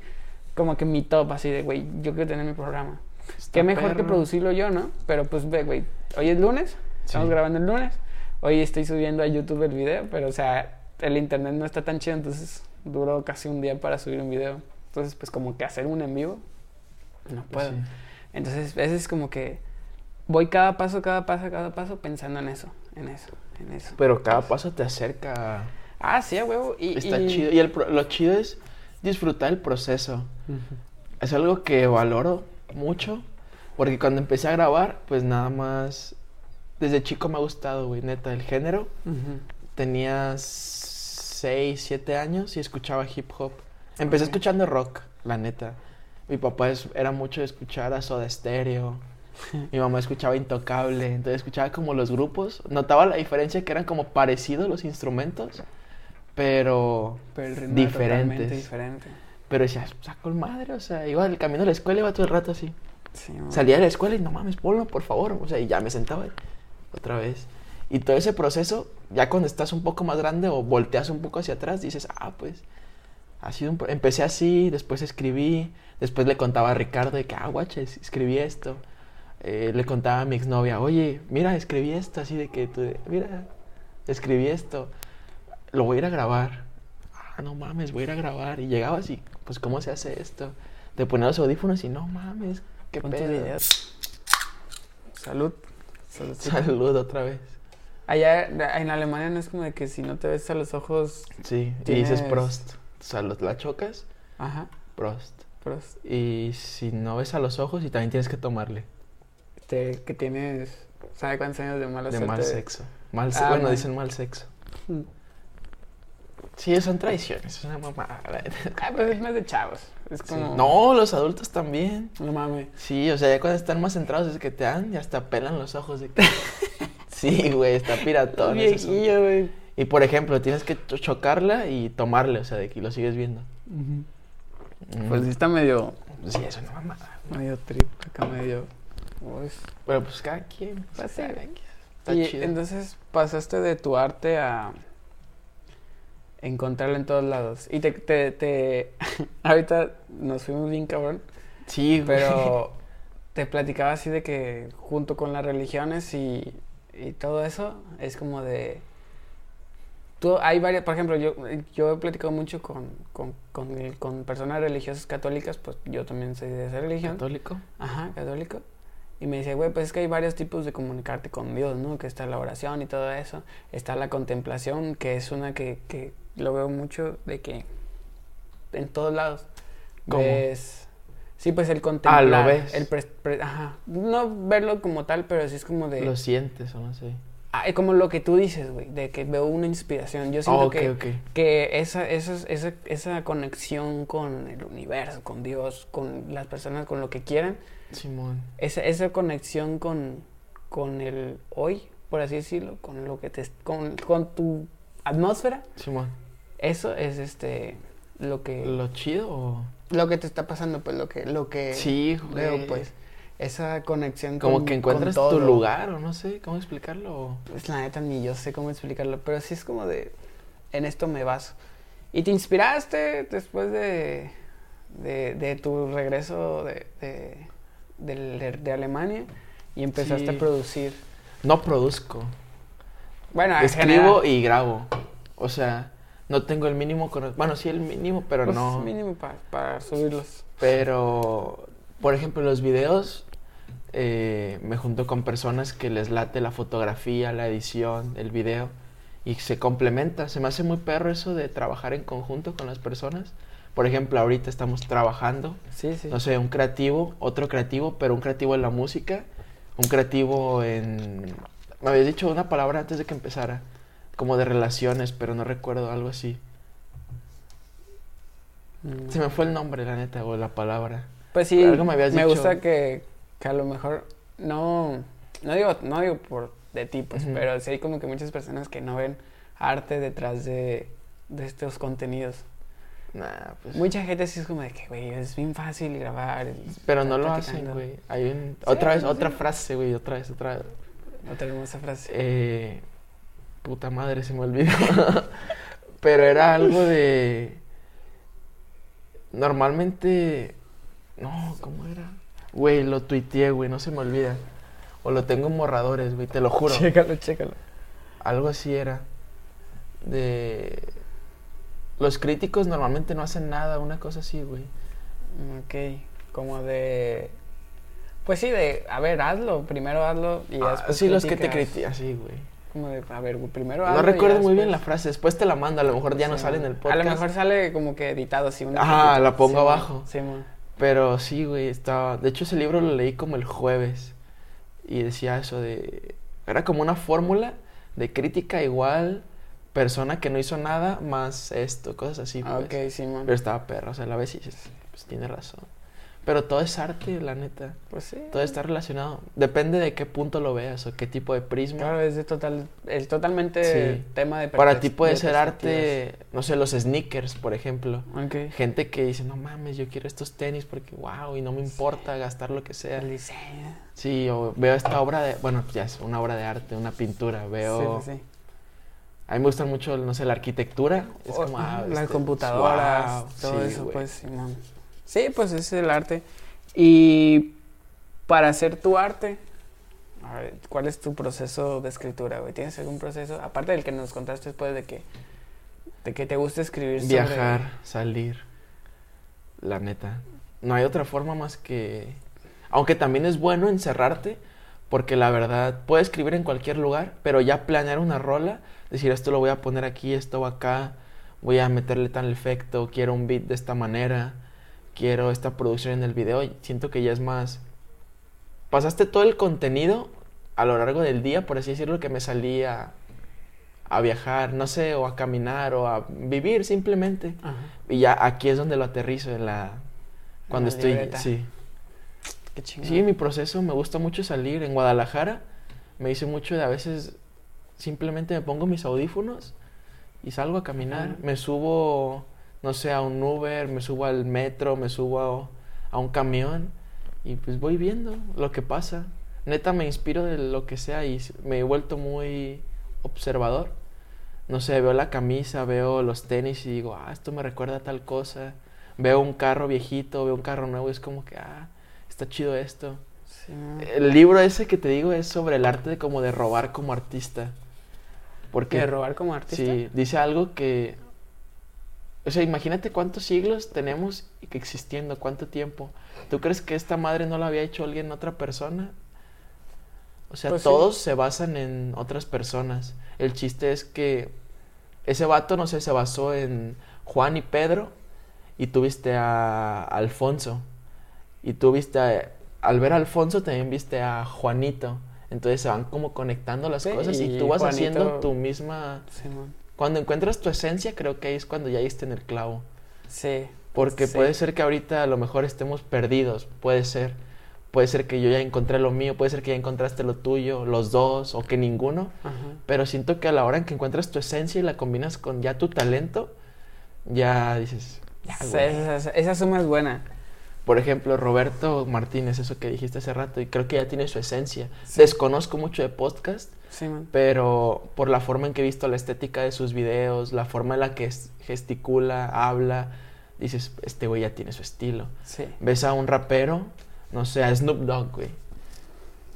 como que mi top así de, güey, yo quiero tener mi programa. Está Qué mejor que producirlo yo, ¿no? Pero pues ve, güey, hoy es lunes, estamos Sí. grabando el lunes. Hoy estoy subiendo a YouTube el video, pero o sea, el internet no está tan chido, entonces duró casi un día para subir un video. Entonces, pues como que hacer un en vivo, no puedo. Sí. Entonces, ese es como que voy cada paso, cada paso, cada paso pensando en eso, en eso, en eso. Pero cada paso te acerca. a- Ah, sí, a huevo. Y, Está y- chido. Y el, lo chido es disfrutar el proceso. Es algo que valoro mucho. Porque cuando empecé a grabar, pues nada más. Desde chico me ha gustado, güey, neta, el género. Ujú. Tenía 6, 7 años y escuchaba hip hop. Empecé escuchando rock, la neta. Mi papá es- era mucho de escuchar a Soda Stereo. Mi mamá escuchaba Intocable. Entonces escuchaba como los grupos. Notaba la diferencia que eran como parecidos los instrumentos. Pero. Pero el ritmo Diferentes. diferente. Pero decía, saco el madre. O sea, iba el camino a la escuela, iba todo el rato así. Sí. Salía de la escuela y no mames, ponlo, por favor. O sea, y ya me sentaba otra vez. Y todo ese proceso, ya cuando estás un poco más grande o volteas un poco hacia atrás, dices, ah, pues, ha sido un... Empecé así, después escribí, después le contaba a Ricardo de que, ah, guaches, escribí esto. Eh, le contaba a mi exnovia, oye, mira, escribí esto, así de que tú, mira, escribí esto, lo voy a ir a grabar. Ah, no mames, voy a ir a grabar. Y llegaba así, pues, ¿cómo se hace esto? Te ponía los audífonos y no mames, qué pedo. Salud. Salud. Salud otra vez. Allá en Alemania no es como de que si no te ves a los ojos. Sí, y dices Tienes- Prost. Salud, la chocas, Ajá. Prost. Pues Y si no ves a los ojos, y también tienes que tomarle. te, que tienes. ¿Sabe cuántos años de mala De suerte? mal sexo. Mal Ah, bueno, man. dicen mal sexo. Mm. Sí, son tradiciones, es una mamada. Ah, pues es más de chavos. Es Sí. como. No, los adultos también. No mames. Sí, o sea, ya cuando están más centrados es que te dan y hasta pelan los ojos de que... Sí, güey, está piratón. Viejillo, güey. Y por ejemplo, tienes que cho- chocarla y tomarle, o sea, de que lo sigues viendo. Mm. Pues sí está medio. Sí, es una mamada. Medio trip, acá medio. Uy. Pero pues cada quien. Pues sí. cada quien. Está Y chido. entonces pasaste de tu arte a encontrarlo en todos lados. Y te, te, te- ahorita nos fuimos bien cabrón, Sí, güey. pero te platicaba así de que junto con las religiones y, y todo eso es como de... Tú, hay varias, por ejemplo, yo, yo he platicado mucho con, con, con, personas religiosas católicas, pues yo también soy de esa religión. ¿Católico? Ajá, católico. Y me dice, güey, pues es que hay varios tipos de comunicarte con Dios, ¿no? Que está la oración y todo eso. Está la contemplación, que es una que, que lo veo mucho de que en todos lados. ¿Cómo? Ves... Sí, pues el contemplar. Ah, lo ves. El pre- ajá. No verlo como tal, pero sí es como de... Lo sientes o no sé. Ah, es como lo que tú dices, güey, de que veo una inspiración. Yo siento que, que esa, esa, esa, esa conexión con el universo, con Dios, con las personas, con lo que quieran, Simón. esa, esa conexión con, con el hoy, por así decirlo, con lo que te con, con tu atmósfera, Simón. eso es este lo que lo, ¿Lo chido o...? Que te está pasando, pues lo que lo que Sí, veo, güey. pues esa conexión Como con- que encuentras con tu lugar o no sé cómo explicarlo. Pues la neta ni yo sé cómo explicarlo, pero sí es como de en esto me baso. Y te inspiraste después de de, de tu regreso de, de, de- de Alemania y empezaste Sí. a producir. No produzco. Bueno, en Escribo general. y grabo. O sea, No tengo el mínimo, bueno, sí el mínimo, pero Pues no. mínimo pa- para subirlos. Pero, por ejemplo, los videos, eh, me junto con personas que les late la fotografía, la edición, el video, y se complementa. Se me hace muy perro eso de trabajar en conjunto con las personas. Por ejemplo, ahorita estamos trabajando, Sí, sí. no sé, un creativo, otro creativo, pero un creativo en la música, un creativo en... Me habías dicho una palabra antes de que empezara, como de relaciones, pero no recuerdo, algo así. Mm. Se me fue el nombre, la neta, o la palabra. Pues sí, Algo me habías dicho. gusta que, que a lo mejor no, no digo, no digo por de tipos, Ujú. pero sí hay como que muchas personas que no ven arte detrás de, de estos contenidos. Nah, pues... Mucha gente sí es como de que, güey, es bien fácil grabar. Pero no lo hacen, güey. Hay un... Otra vez, sí, otra frase, güey, otra vez, otra vez. Otra hermosa frase. Eh, puta madre, se me olvidó. Pero era algo de... Normalmente... No, ¿cómo era? Güey, lo tuiteé, güey, no se me olvida. O lo tengo en borradores, güey, te lo juro. Chécalo, chécalo. Algo así era. De... Los críticos normalmente no hacen nada, una cosa así, güey. Ok, como de... Pues sí, de, a ver, hazlo, primero hazlo y Ah, después sí, los que te critican, sí, güey. Como de, a ver, güey, primero No recuerdo muy bien la frase, después te la mando, a lo mejor ya no sale en el podcast. A lo mejor sale como que editado así. una Ajá, la pongo Sí, abajo. Sí, mon. Pero sí, güey, estaba... De hecho, ese libro lo leí como el jueves. Y decía eso de... Era como una fórmula de crítica igual, persona que no hizo nada, más esto, cosas así, Ah, pues. Ok, sí, mon. Pero estaba perro, o sea, la vez y dices, pues tiene razón. Pero todo es arte, la neta. Pues sí. Todo está relacionado. Depende de qué punto lo veas o qué tipo de prisma. Claro, es de total, es totalmente Sí. tema de Para ti puede de ser arte, no sé, los sneakers, por ejemplo. Ok. Gente que dice, no mames, yo quiero estos tenis porque wow, y no me importa gastar lo que sea. El diseño. Sí, o veo esta obra de, bueno, ya es una obra de arte, una pintura, veo... Sí. A mí me gusta mucho, no sé, la arquitectura. Es como, ah, las este, computadoras, wow, todo sí, eso, güey. pues, Simón. Sí, pues ese es el arte. Y para hacer tu arte, ¿cuál es tu proceso de escritura? ¿Tienes algún proceso? Aparte del que nos contaste después de que, de que te gusta escribir Viajar, salir, la neta. No hay otra forma más que... Aunque también es bueno encerrarte, porque la verdad, puedes escribir en cualquier lugar, pero ya planear una rola, decir esto lo voy a poner aquí, esto acá, voy a meterle tal efecto, quiero un beat de esta manera, quiero esta producción en el video, siento que ya es más... Pasaste todo el contenido a lo largo del día, por así decirlo, que me salí a, viajar, no sé, o a caminar, o a vivir simplemente. Ajá. Y ya aquí es donde lo aterrizo, en la... Cuando la estoy... libreta. Sí. Qué. Sí, mi proceso me gusta mucho salir. En Guadalajara me hice mucho de a veces simplemente me pongo mis audífonos y salgo a caminar. Ajá. Me subo, no sé, a un Uber, me subo al metro, me subo a, a un camión y pues voy viendo lo que pasa. Neta me inspiro de lo que sea y me he vuelto muy observador. No sé, veo la camisa, veo los tenis y digo, ah, esto me recuerda a tal cosa. Veo un carro viejito, veo un carro nuevo y es como que, ah, está chido esto. Sí. El libro ese que te digo es sobre el arte de como de robar como artista. Porque ¿De robar como artista? sí, dice algo que o sea, imagínate cuántos siglos tenemos y que existiendo, cuánto tiempo. ¿Tú crees que esta madre no la había hecho alguien otra persona? O sea, Pues sí. todos se basan en otras personas. El chiste es que ese vato, no sé, se basó en Juan y Pedro y tú viste a Alfonso. Y tú viste a, al ver a Alfonso también viste a Juanito. Entonces se van como conectando las Sí, cosas y tú vas Juanito- haciendo tu misma... Sí. Cuando encuentras tu esencia, creo que ahí es cuando ya diste en el clavo. Sí. Porque Sí. puede ser que ahorita a lo mejor estemos perdidos, puede ser. Puede ser que yo ya encontré lo mío, puede ser que ya encontraste lo tuyo, los dos, o que ninguno. Ajá. Pero siento que a la hora en que encuentras tu esencia y la combinas con ya tu talento, ya dices, ya, Sí, esa, esa- esa suma es buena. Por ejemplo, Roberto Martínez, eso que dijiste hace rato, y creo que ya tiene su esencia. Sí. Desconozco mucho de podcast, Sí, man. pero por la forma en que he visto la estética de sus videos, la forma en la que es- gesticula, habla, dices, este güey ya tiene su estilo. Sí. Ves a un rapero, no sé, a Snoop Dogg, güey,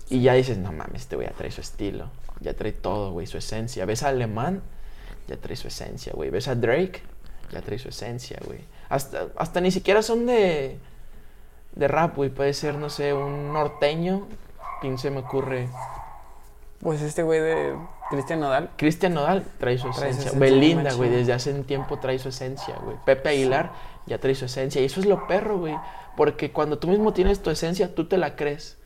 y ya dices, no mames, este güey ya trae su estilo, ya trae todo, güey, su esencia. Ves a Alemán ya trae su esencia, güey. ¿Ves a Drake? Ya trae su esencia, güey. Hasta, hasta ni siquiera son de, de rap, güey. Puede ser, no sé, un norteño. ¿Quién se me ocurre? Pues este güey de Cristian Nodal. Cristian Nodal trae su Trae su esencia. Belinda, güey, desde hace un tiempo trae su esencia, güey. Pepe Aguilar ya trae su esencia. Y eso es lo perro, güey. Porque cuando tú mismo tienes tu esencia, tú te la crees.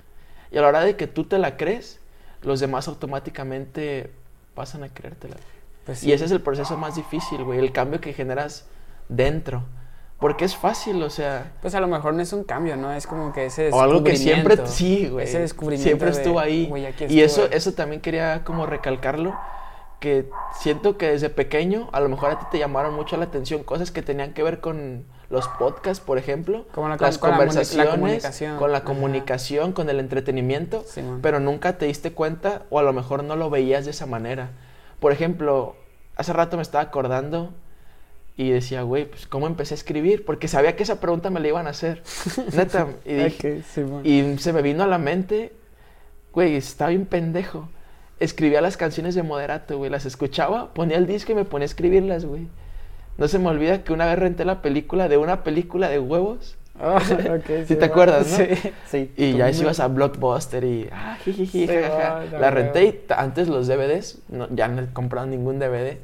Y a la hora de que tú te la crees, los demás automáticamente pasan a creértela. Pues Y ese es el proceso más difícil, güey. El cambio que generas dentro. Porque es fácil, o sea. Pues a lo mejor no es un cambio, ¿no? Es como que ese O algo que siempre, descubrimiento, sí, güey. Ese descubrimiento Siempre de, estuvo ahí. güey, aquí y eso, eso también quería como recalcarlo, que siento que desde pequeño, a lo mejor a ti te llamaron mucho la atención cosas que tenían que ver con los podcasts, por ejemplo, Como la- las con la la conversaciones, comunicación. con la Ajá. comunicación, con el entretenimiento, Simón. pero nunca te diste cuenta o a lo mejor no lo veías de esa manera. Por ejemplo, hace rato me estaba acordando y decía, güey, pues ¿cómo empecé a escribir? Porque sabía que esa pregunta me la iban a hacer. Neta. Y, dije- Ok, Simón. y se me vino a la mente, güey, estaba bien pendejo. Escribía las canciones de Moderato, güey. Las escuchaba, ponía el disco y me ponía a escribirlas, güey. No se me olvida que una vez renté la película de una película de huevos. Ah, ok, ¿Sí te Simón. acuerdas, no? Sí, sí. Y ya muy- ibas a Blockbuster y... Ah, jijiji, Sí, va, La renté y antes los DVDs, no, ya no he comprado ningún DVD.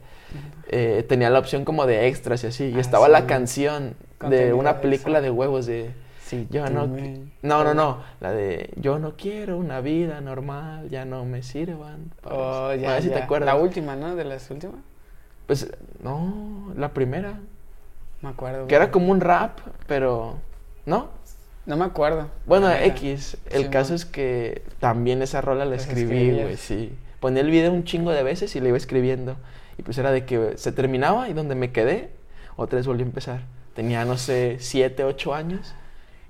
Eh, tenía la opción como de extras y así. Y Ah, estaba sí. la canción de una película de huevos de... Sí, Yo no, no, no, no, la de yo no quiero una vida normal, ya no me sirvan. para Oh, eso". ya, A ver si te acuerdas. La última, ¿no? De las últimas. Pues no, la primera, Me acuerdo. que era como un rap, pero ¿no? No me acuerdo. Bueno, La. X, el caso es que también esa rola la escribí, güey, sí. Ponía el video un chingo de veces y le iba escribiendo. Y pues era de que se terminaba y donde me quedé, otra vez volví a empezar. Tenía, no sé, siete, ocho años.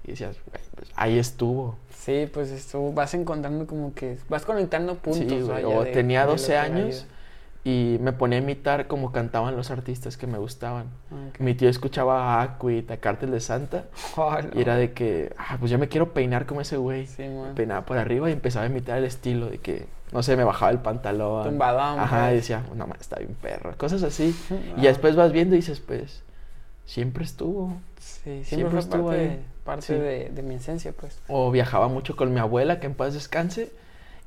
Y decías, "Güey, pues, ahí estuvo. Sí, pues esto vas encontrando como que vas conectando puntos. Sí, vaya, o de- tenía de lo 12 que la años y me ponía a imitar como cantaban los artistas que me gustaban. Ok. Mi tío escuchaba a Aquit, a Cártel de Santa, Oh, y era de que, ah, pues yo me quiero peinar como ese güey. Sí, peinaba por arriba y empezaba a imitar el estilo de que, no sé, me bajaba el pantalón. Tumbadón, Ajá, pues. y decía, no, man, está bien perro. Cosas así. Y después vas viendo y dices, pues, siempre estuvo. Sí, siempre, siempre fue estuvo parte, ahí. parte Sí. de, de mi esencia, pues. O viajaba mucho con mi abuela, que en paz descanse,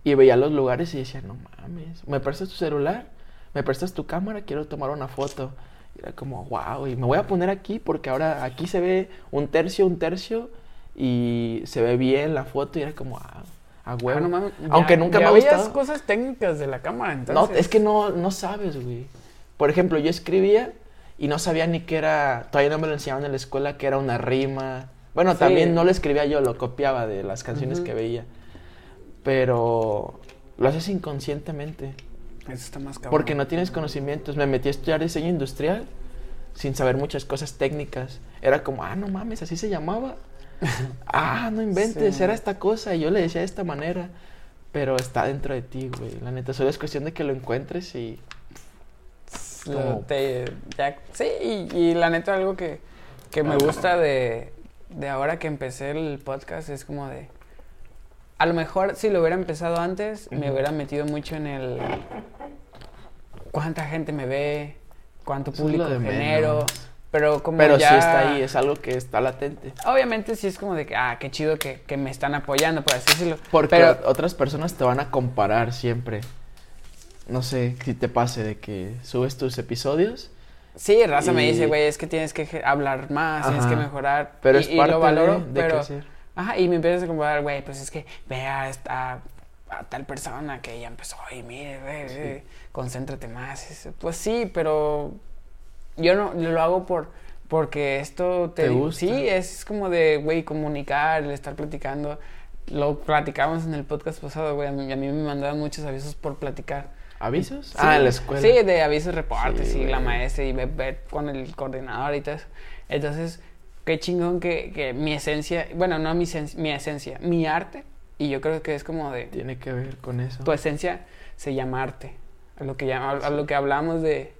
y veía los lugares y decía, no mames, ¿me prestas tu celular? ¿Me prestas tu cámara? Quiero tomar una foto. Y era como, wow, y me voy a poner aquí porque ahora aquí se ve un tercio, un tercio, y se ve bien la foto, y era como, ah, a huevo. Ah, no mames, Aunque ya- nunca ya me ha gustado. cosas técnicas de la cámara, No, es que no, no sabes, güey. Por ejemplo, yo escribía y no sabía ni qué era, todavía no me lo enseñaban en la escuela, que era una rima. Bueno, Sí. también no lo escribía yo, lo copiaba de las canciones que veía. Pero lo haces inconscientemente, Eso está más cabrón. porque no tienes conocimientos. Me metí a estudiar diseño industrial sin saber muchas cosas técnicas. Era como, ah, no mames, así se llamaba. ah, no inventes, Sí. era esta cosa. Y yo le decía de esta manera. Pero está dentro de ti, güey. La neta, solo es cuestión de que lo encuentres y Lo- como- te- ya- sí, y, y la neta algo que, que me gusta de, de ahora que empecé el podcast es como de... A lo mejor si lo hubiera empezado antes, me hubiera metido mucho en el... ¿Cuánta gente me ve? ¿Cuánto público de genero? menos. Pero como Pero ya... sí está ahí, es algo que está latente. Obviamente sí es como de que, ah, qué chido que, que me están apoyando, por así decirlo. Porque Pero otras personas te van a comparar siempre. No sé si te pase de que subes tus episodios, sí, Raza me y- dice, güey, es que tienes que hablar más, tienes que Ajá. mejorar. pero y, es y parte lo valoro, de, pero... crecer. Ajá, y me empiezas a comparar, güey, pues es que vea a, esta- a tal persona que ya empezó y mire, ve, Sí. concéntrate más. Es- Pues sí, pero yo no lo hago por porque esto te, ¿Te digo, gusta? Sí, es como de, güey, comunicar, el estar platicando. Lo platicamos en el podcast pasado, güey, a mí, a mí me mandaban muchos avisos por platicar. ¿Avisos? Sí, ah, en la escuela. Sí, de avisos, reportes Sí, y la maestra y ve, ve con el coordinador y todo eso. Entonces, qué chingón que, que mi esencia, bueno, no mi, sen- mi esencia, mi arte, y yo creo que es como de, Tiene que ver con eso. tu esencia se llama arte. A lo que, llama, a lo que hablamos de...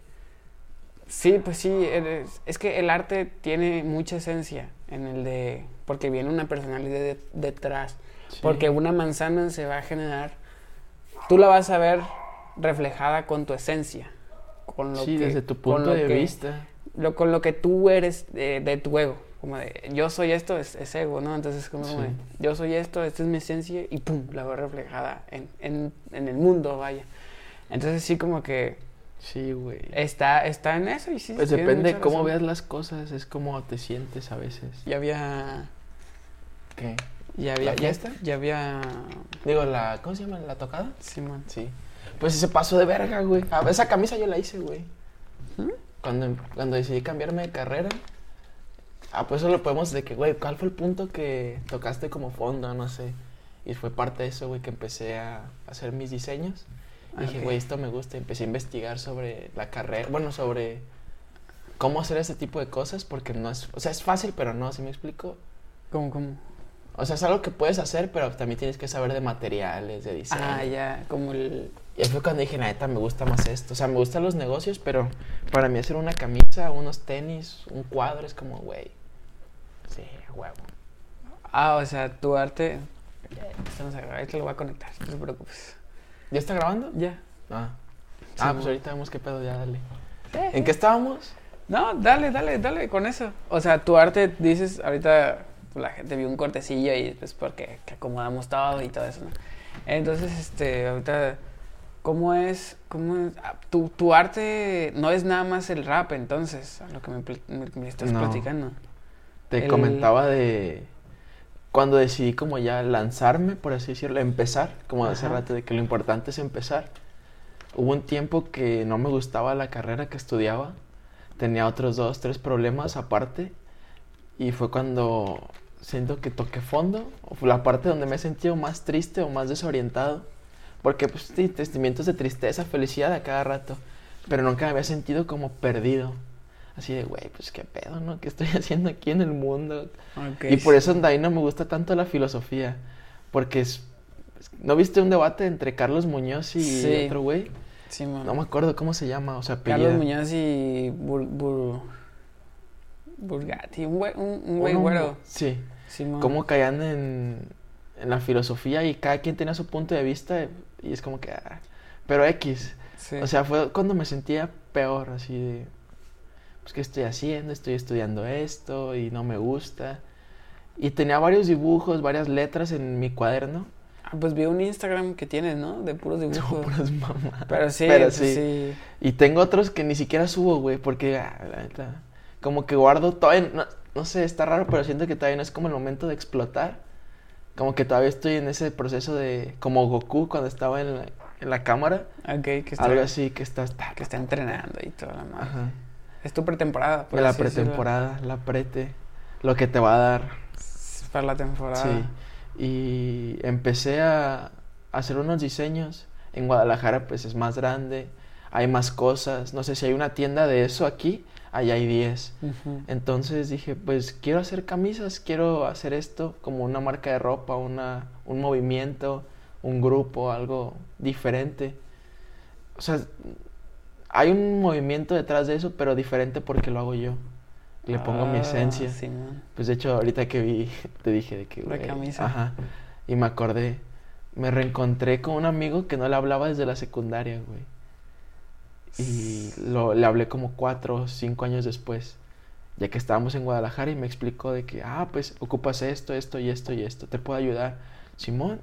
Sí, pues sí, eres- es que el arte tiene mucha esencia en el de... Porque viene una personalidad de- detrás. Sí. Porque una manzana se va a generar... Tú la vas a ver reflejada con tu esencia. con lo Sí, que... desde tu punto de que- vista. Lo, con lo que tú eres de, de tu ego. Como de, yo soy esto, es, es ego, ¿no? Entonces, como Sí. de, yo soy esto, esta es mi esencia, y pum, la veo reflejada en, en, en el mundo, vaya. Entonces, sí, como que Sí, güey. está, está en eso, y sí. Pues depende de cómo razón. veas las cosas, es como te sientes a veces. Ya había. ¿Qué? Ya había. ¿La ya, fiesta? ya había. Digo, la, ¿cómo se llama? ¿La tocada? Simón. Sí. Pues ese paso de verga, güey. Ah, esa camisa yo la hice, güey. ¿Mm? Cuando, cuando decidí cambiarme de carrera. Ah, pues eso lo podemos de que, güey, ¿cuál fue el punto que tocaste como fondo? No sé. Y fue parte de eso, güey, que empecé a hacer mis diseños. Y dije, güey, esto me gusta. Empecé a investigar sobre la carrera, bueno, sobre cómo hacer ese tipo de cosas, porque no es, o sea, es fácil, pero no, ¿sí me explico? ¿Cómo, cómo? O sea, es algo que puedes hacer, pero también tienes que saber de materiales, de diseño. Ah, ya, como el. Y fue cuando dije, neta, me gusta más esto. O sea, me gustan los negocios, pero para mí hacer una camisa, unos tenis, un cuadro es como, güey. Sí, huevo. Ah, o sea, tu arte. Graba, ahorita lo voy a conectar, no te preocupes. ¿Ya está grabando? Ya. Ah. Sí, ah, pues ahorita vemos qué pedo, ya dale. Eh, ¿En qué estábamos? No, dale, dale, dale con eso. O sea, tu arte, dices, ahorita pues, la gente vio un cortecillo y pues porque que acomodamos todo y todo eso, ¿no? Entonces, este, ahorita, ¿cómo es, cómo es? Ah, tu, tu arte no es nada más el rap, entonces, a lo que me, me- me estás No. platicando. Te El- comentaba de cuando decidí como ya lanzarme, por así decirlo, empezar, como hace Ajá. rato, de que lo importante es empezar. Hubo un tiempo que no me gustaba la carrera que estudiaba, tenía otros dos, tres problemas aparte, y fue cuando siento que toqué fondo, o fue la parte donde me he sentido más triste o más desorientado, porque pues sentimientos de tristeza, felicidad a cada rato, pero nunca me había sentido como perdido. Así de, güey, pues qué pedo, ¿no? ¿Qué estoy haciendo aquí en el mundo? Y por sí. eso de ahí no me gusta tanto la filosofía. Porque es. ¿No viste un debate entre Carlos Muñoz y Sí. otro güey? Sí, man. No me acuerdo cómo se llama, o sea, Carlos apellida. Muñoz y Bur, Bur- Burgatti, un güey, un, un güey güero. Sí. Sí, man. Cómo caían en, en la filosofía y cada quien tenía su punto de vista y es como que. ah, pero X. Sí. O sea, fue cuando me sentía peor, así de. Pues, ¿qué estoy haciendo? Estoy estudiando esto y no me gusta. Y tenía varios dibujos, varias letras en mi cuaderno. Ah, pues vi un Instagram que tienes, ¿no? De puros dibujos. puras mamadas. Pero sí, Pero pues sí. sí. Y tengo otros que ni siquiera subo, güey, porque ah, la neta, como que guardo todavía, no, no sé, está raro, pero siento que todavía no es como el momento de explotar. Como que todavía estoy en ese proceso de, como Goku cuando estaba en la, en la cámara, Ok, que está, algo así que estás, que está entrenando y toda la madre. ajá, Es tu pretemporada. por de la así decirlo. pretemporada, la prete, lo que te va a dar, Para la temporada. sí. Y empecé a hacer unos diseños. En Guadalajara, pues es más grande, hay más cosas. No sé si hay una tienda de eso aquí, allá hay 10. Ujú. Entonces dije, pues quiero hacer camisas, quiero hacer esto como una marca de ropa, una, un movimiento, un grupo, algo diferente. O sea, hay un movimiento detrás de eso, pero diferente porque lo hago yo. Le pongo mi Ah, esencia. Pues de hecho, ahorita que vi, te dije de que... La camisa. Ajá. Y me acordé. Me reencontré con un amigo que no le hablaba desde la secundaria, güey. Y lo, le hablé como cuatro o cinco años después. Ya que estábamos en Guadalajara y me explicó de que, ah, pues ocupas esto, esto y esto y esto. ¿Te puedo ayudar? Simón.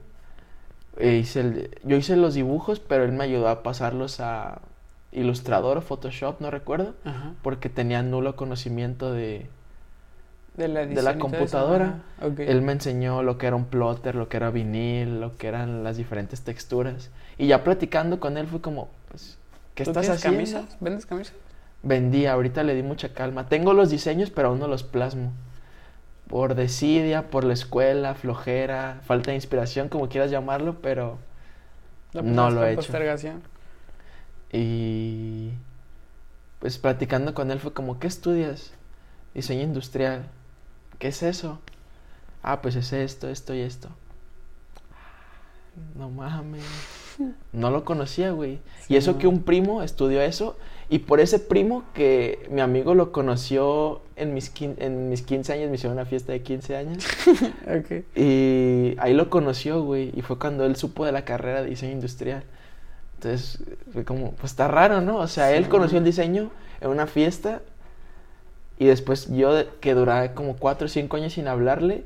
E hice el- yo hice los dibujos, pero él me ayudó a pasarlos a Ilustrador o Photoshop, no recuerdo. Ajá. Porque tenía nulo conocimiento de, De la, de computadora. Él me enseñó lo que era un plotter, lo que era vinil, lo que eran las diferentes texturas. Y ya platicando con él fue como, pues, ¿qué ¿Tú estás haciendo? camisas? ¿Vendes camisas? Vendí, ahorita le di mucha calma. Tengo los diseños, pero aún no los plasmo. Por desidia, por la escuela, flojera, falta de inspiración, como quieras llamarlo, pero... La No lo he hecho. Y... Pues platicando con él fue como, ¿qué estudias? Diseño industrial. ¿Qué es eso? Ah, pues es esto, esto y esto. No mames. No lo conocía, güey. Sí, y eso no. que un primo estudió eso. Y por ese primo que mi amigo lo conoció en mis, quin- en mis 15 años, me hicieron una fiesta de 15 años. Ok. Y ahí lo conoció, güey. Y fue cuando él supo de la carrera de diseño industrial. Entonces, fue como, pues está raro, ¿no? O sea, él conoció el diseño en una fiesta y después yo, que duraba como cuatro o cinco años sin hablarle,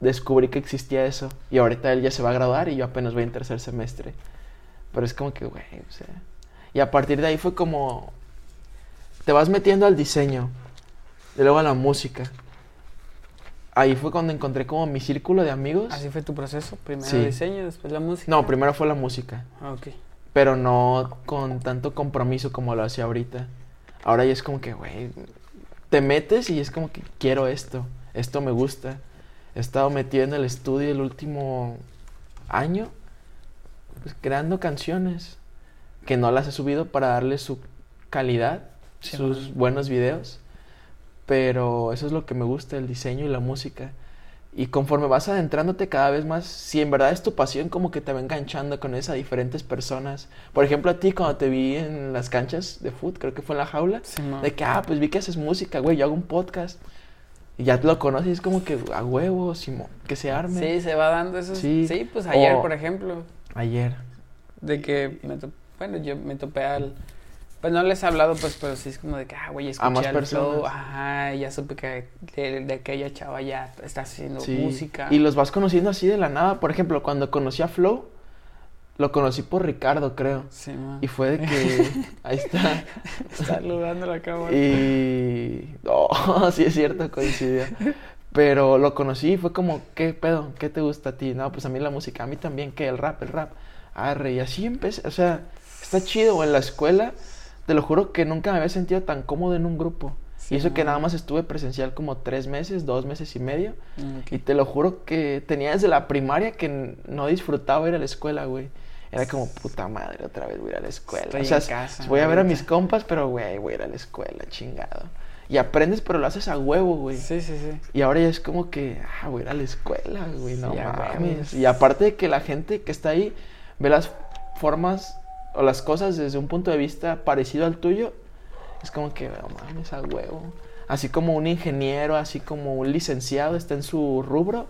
descubrí que existía eso. Y ahorita él ya se va a graduar y yo apenas voy en tercer semestre. Pero es como que, güey, o sea... Y a partir de ahí fue como... Te vas metiendo al diseño, y luego a la música. Ahí fue cuando encontré como mi círculo de amigos. Así fue tu proceso. Primero Sí. diseño, después la música. No, primero fue la música. Ah, ok. pero no con tanto compromiso como lo hacía ahorita. Ahora ya es como que, güey, te metes y es como que quiero esto, esto me gusta. He estado metido en el estudio el último año, pues, creando canciones que no las he subido para darle su calidad, Sí, sus man. buenos videos, pero eso es lo que me gusta, el diseño y la música. Y conforme vas adentrándote cada vez más, si en verdad es tu pasión, como que te va enganchando con esas diferentes personas. Por ejemplo, a ti cuando te vi en las canchas de fútbol, creo que fue en la jaula, Simón. de que, ah, pues vi que haces música, güey, yo hago un podcast. Y ya te lo conoces, es como que a huevo, Simón, que se arme. Sí, se va dando eso. Sí. Sí, pues ayer, O- por ejemplo, Ayer. de que me bueno, yo me topé al pues no les he hablado pues, pero sí es como de que ah, güey, escuché más al personas. flow, ajá, y ya supe que de, de aquella chava ya está haciendo Sí. música. Y los vas conociendo así de la nada. Por ejemplo, cuando conocí a Flow, lo conocí por Ricardo, creo. Sí, man. Y fue de que. ahí está. Saludando a la cámara. Y. Oh, sí es cierto, coincidió. Pero lo conocí y fue como, ¿qué pedo? ¿Qué te gusta a ti? No, pues a mí la música, a mí también, ¿qué? El rap, el rap. Arre, y así empecé. O sea, está chido. En la escuela, te lo juro que nunca me había sentido tan cómodo en un grupo. Sí, y eso que man. nada más estuve presencial como tres meses, dos meses y medio. Mm, ok. Y te lo juro que tenía desde la primaria que no disfrutaba ir a la escuela, güey. Era como, puta madre, otra vez voy a ir a la escuela. Estoy o sea, en casa, voy a ver a mis compas, pero, güey, voy a ir a la escuela, chingado. Y aprendes, pero lo haces a huevo, güey. Sí, sí, sí. Y ahora ya es como que, ah, voy a ir a la escuela, güey, no Sí, mames. Y aparte de que la gente que está ahí ve las formas o las cosas desde un punto de vista parecido al tuyo, es como que, no mames, a huevo. Así como un ingeniero, así como un licenciado está en su rubro,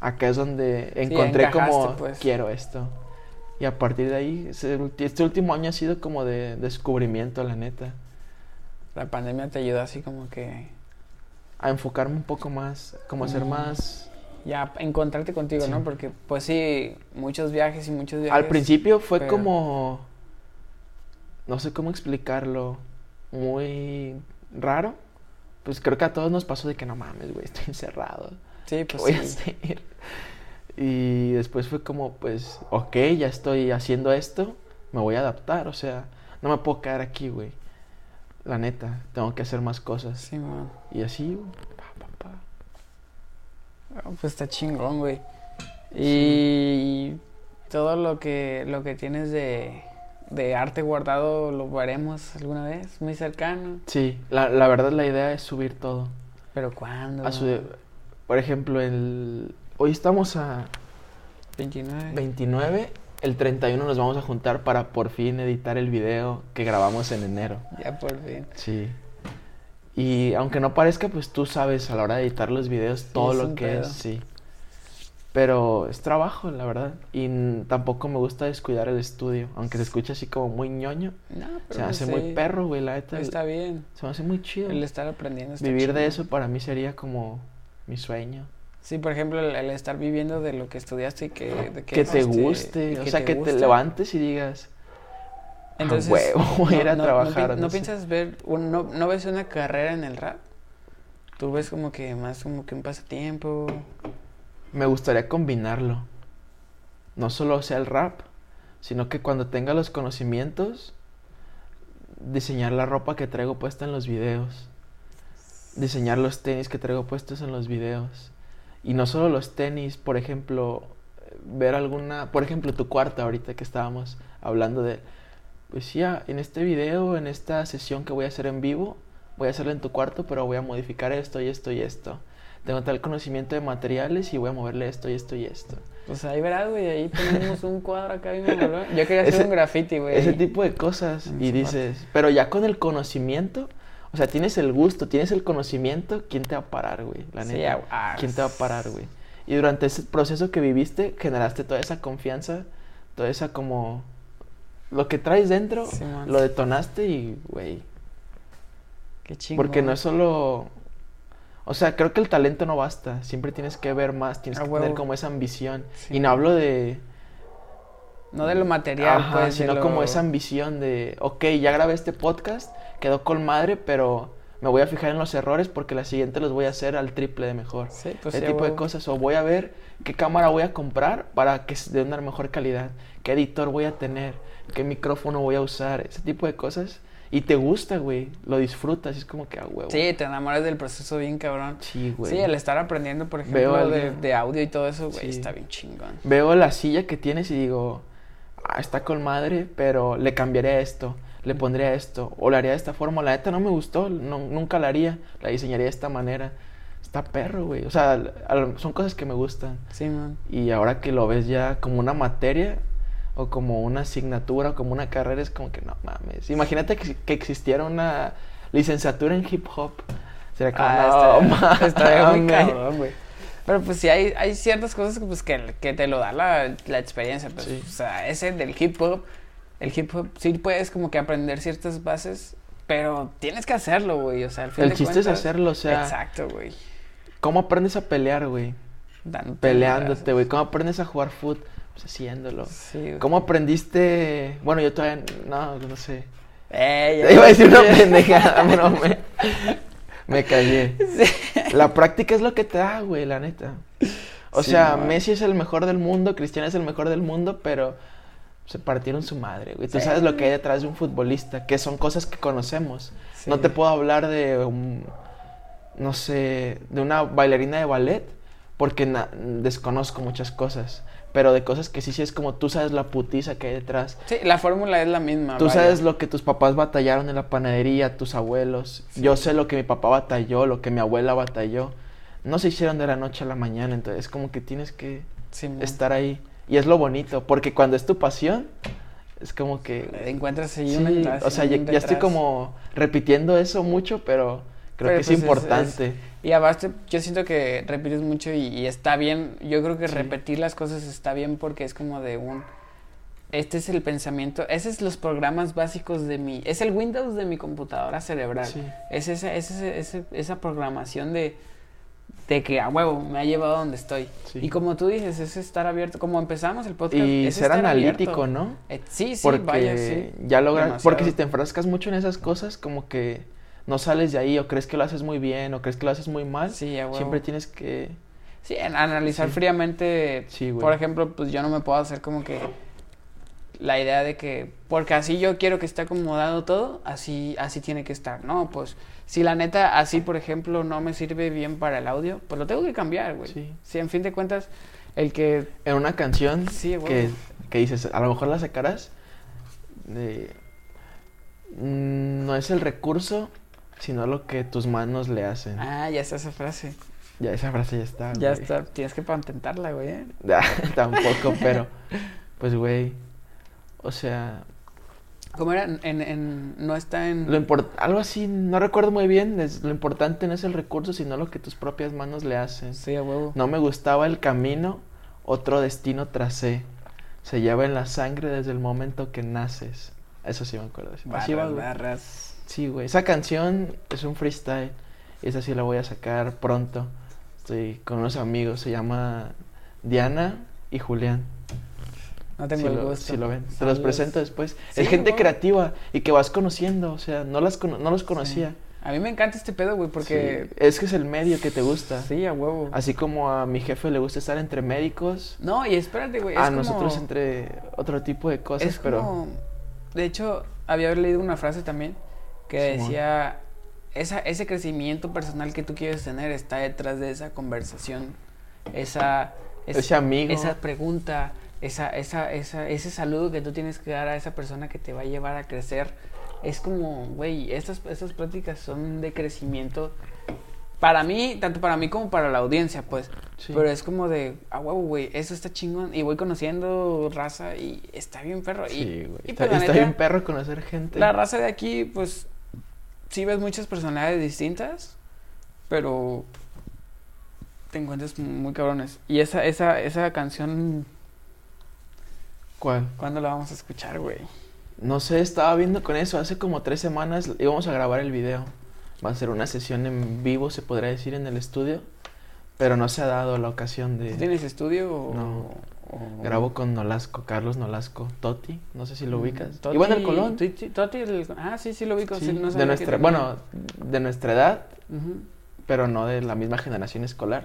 acá es donde encontré encajaste, como, pues. quiero esto. Y a partir de ahí, este último año ha sido como de descubrimiento, la neta. La pandemia te ayudó así como que A enfocarme un poco más, como a ser más... ya encontrarte contigo, Sí. ¿no? Porque pues sí, muchos viajes y muchos viajes. Al principio fue pero- como. No sé cómo explicarlo. Muy raro. Pues creo que a todos nos pasó de que no mames, güey, estoy encerrado. Sí, ¿Qué pues voy a hacer? Y después fue como, pues, ok, ya estoy haciendo esto, me voy a adaptar. O sea, no me puedo quedar aquí, güey. La neta, tengo que hacer más cosas. Sí, man. Y así, güey, pa, pa, pa. Ah, Pues está chingón, güey. Y todo lo que lo que tienes de, de arte guardado lo veremos alguna vez, muy cercano. Sí, la, la verdad la idea es subir todo. Pero ¿cuándo? A su- por ejemplo, el, hoy estamos a 29. 29, el 31 nos vamos a juntar para por fin editar el video que grabamos en enero. Ya por fin. Sí. Y aunque no parezca, pues tú sabes a la hora de editar los videos todo lo que pedo. es, sí. Pero es trabajo, la verdad. Y tampoco me gusta descuidar el estudio, aunque se escucha así como muy ñoño. No, pero Se me hace sí, muy perro, güey, la neta. Está bien. Se me hace muy chido. El estar aprendiendo está Vivir de chingón. eso para mí sería como mi sueño. Sí, por ejemplo, el, el estar viviendo de lo que estudiaste y que, de Que te este, guste, y o sea, que te guste. levantes y digas, Entonces, huevo, voy a ir a no, trabajar, No, pi- no no piensas ver, un- no, no ves una carrera en el rap? Tú ves como que más como que un pasatiempo. Me gustaría combinarlo. No solo sea el rap, sino que cuando tenga los conocimientos, diseñar la ropa que traigo puesta en los videos. Diseñar los tenis que traigo puestos en los videos. Y no solo los tenis, por ejemplo, ver alguna, por ejemplo, tu cuarto ahorita que estábamos hablando de, pues ya, en este video, en esta sesión que voy a hacer en vivo, voy a hacerla en tu cuarto, pero voy a modificar esto y esto y esto. Tengo tal conocimiento de materiales y voy a moverle esto y esto y esto. Pues ahí verás, güey, ahí ponemos un cuadro acá bien mamalón. Yo quería hacer Ese- un graffiti, güey. Ese tipo de cosas. Y dices, pero ya con el conocimiento, o sea, tienes el gusto, tienes el conocimiento, ¿quién te va a parar, güey? La Sí, neta. ah, ¿Quién te va a parar, güey? Y durante ese proceso que viviste, generaste toda esa confianza, toda esa como lo que traes dentro, Sí, lo detonaste y, güey. Qué chingón. Porque no es solo. O sea, creo que el talento no basta. Siempre tienes que ver más, tienes que huevo. tener como esa ambición. Sí. Y no hablo de. No de lo material, Ajá, pues. sino lo- como esa ambición de. Ok, ya grabé este podcast, quedó con madre, pero me voy a fijar en los errores porque la siguiente los voy a hacer al triple de mejor. Sí, pues ese sí, tipo de cosas. O voy a ver qué cámara voy a comprar para que sea de una mejor calidad. Qué editor voy a tener. Qué micrófono voy a usar. Ese tipo de cosas. Y te gusta, güey. Lo disfrutas. Es como que a huevo. Sí, te enamoras del proceso bien cabrón. Sí, güey. Sí, el estar aprendiendo, por ejemplo, de, audio y todo eso, güey, Sí. está bien chingón. Veo la silla que tienes y digo, ah, está con madre, pero le cambiaría esto, le pondría esto, o la haría de esta forma. La neta no me gustó, no- nunca la haría, la diseñaría de esta manera. Está perro, güey. O sea, son cosas que me gustan. Sí, man. Y ahora que lo ves ya como una materia, o como una asignatura, o como una carrera, es como que no mames. Imagínate que, que existiera una licenciatura en hip hop. Sería como, Ah, no está, está muy mames". cabrón, güey. Pero pues sí, hay, hay ciertas cosas que, pues, que, que te lo da la, la experiencia. Pues, Sí. O sea, ese del hip hop, el hip hop sí puedes como que aprender ciertas bases, pero tienes que hacerlo, güey. O sea, al fin El de chiste es cuentas- hacerlo, o sea, Exacto, güey. ¿cómo aprendes a pelear, güey? Peleándote, güey. ¿Cómo aprendes a jugar foot? Pues haciéndolo. Sí, güey. ¿Cómo aprendiste? Bueno, yo todavía no, no sé. Eh, Te iba a decir una pendejada, pero me, me callé. La práctica es lo que te da, güey, la neta. O Sí, sea. Messi es el mejor del mundo, Cristiano es el mejor del mundo, pero se partieron su madre, güey. Tú Sí. sabes lo que hay detrás de un futbolista, que son cosas que conocemos. Sí. No te puedo hablar de un, no sé, de una bailarina de ballet, porque desconozco muchas cosas. Pero de cosas que sí, sí es como tú sabes la putiza que hay detrás. Sí, la fórmula es la misma. Tú vaya. sabes lo que tus papás batallaron en la panadería, tus abuelos. Yo sé lo que mi papá batalló, lo que mi abuela batalló. No se hicieron de la noche a la mañana, entonces es como que tienes que Sí, estar ahí. Y es lo bonito, porque cuando es tu pasión, es como que... Encuentras ahí Sí, una o sea, ya, ya estoy como repitiendo eso mucho, pero creo Pero, que es pues, es- importante. Y aparte, yo siento que repites mucho y, y está bien. Yo creo que Sí. repetir las cosas está bien porque es como de un... Este es el pensamiento, ese es los programas básicos de mi... Es el Windows de mi computadora cerebral. Sí. Es esa, es ese- esa programación de, de que a huevo me ha llevado a donde estoy. Sí. Y como tú dices, es estar abierto. Como empezamos el podcast. Y es ser analítico, abierto. ¿no? Eh, sí, sí, porque vaya, sí. ya Demasiado. porque si te enfrascas mucho en esas cosas, como que no sales de ahí o crees que lo haces muy bien o crees que lo haces muy mal, Sí, a huevo. siempre tienes que Sí, en analizar Sí. fríamente. Sí, güey. Por ejemplo, pues yo no me puedo hacer como que la idea de que porque así yo quiero que esté acomodado todo, así así tiene que estar. No, pues si la neta así, por ejemplo, no me sirve bien para el audio, pues lo tengo que cambiar, güey. Sí. Si en fin de cuentas el que en una canción Sí, güey. que, que dices, a lo mejor la sacarás de mm, no es el recurso, sino lo que tus manos le hacen. ah, ya está esa frase. Ya esa frase ya está. Ya güey. está, tienes que patentarla, güey. ¿eh? Tampoco, pero pues güey, o sea, ¿Cómo era? En, en- no está en Lo import- algo así, no recuerdo muy bien, es- lo importante no es el recurso, sino lo que tus propias manos le hacen. Sí, a huevo. No me gustaba el camino, otro destino tracé. Se lleva en la sangre desde el momento que naces. Eso sí me acuerdo. Así va, Barras, barras. Sí, güey. Esa canción es un freestyle. Y esa sí la voy a sacar pronto. Estoy con unos amigos, se llama Diana y Julián. No tengo si el lo, gusto. si lo ven. Te los presento después. Sí, es gente creativa y que vas conociendo. O sea, no, las no los conocía. A mí me encanta este pedo, güey, porque... Sí, Es que es el medio que te gusta. Sí, a huevo. Así como a mi jefe le gusta estar entre médicos, No, y espérate, güey. a es como- nosotros entre otro tipo de cosas, es pero como- De hecho, había leído una frase también que decía... Esa, ese crecimiento personal que tú quieres tener está detrás de esa conversación. Esa... es- ese amigo, esa pregunta, esa, esa, esa, ese saludo que tú tienes que dar a esa persona que te va a llevar a crecer, es como, güey, estas, estas prácticas son de crecimiento para mí, tanto para mí como para la audiencia, pues. Sí. Pero es como de, ah, huevo, güey, eso está chingón. Y voy conociendo raza y está bien perro. Y, sí, güey. Está, pues, está neta, bien perro conocer gente. La raza de aquí, pues, sí ves muchas personalidades distintas, pero te encuentras muy cabrones. Y esa, esa, esa canción, ¿Cuál? ¿cuándo la vamos a escuchar, güey? No sé, estaba viendo con eso. Hace como tres semanas íbamos a grabar el video. Va a ser una sesión en vivo, se podría decir, en el estudio. Pero no se ha dado la ocasión de... ¿Tienes estudio o...? No. O- Grabo con Nolasco, Carlos Nolasco, Toti, no sé si lo Mm, ubicas. Toti- Igual en el Colón. Toti, Toti el- ah, sí, sí lo ubico. Sí, sí, no de nuestra, bueno, de nuestra edad, pero no de la misma generación escolar.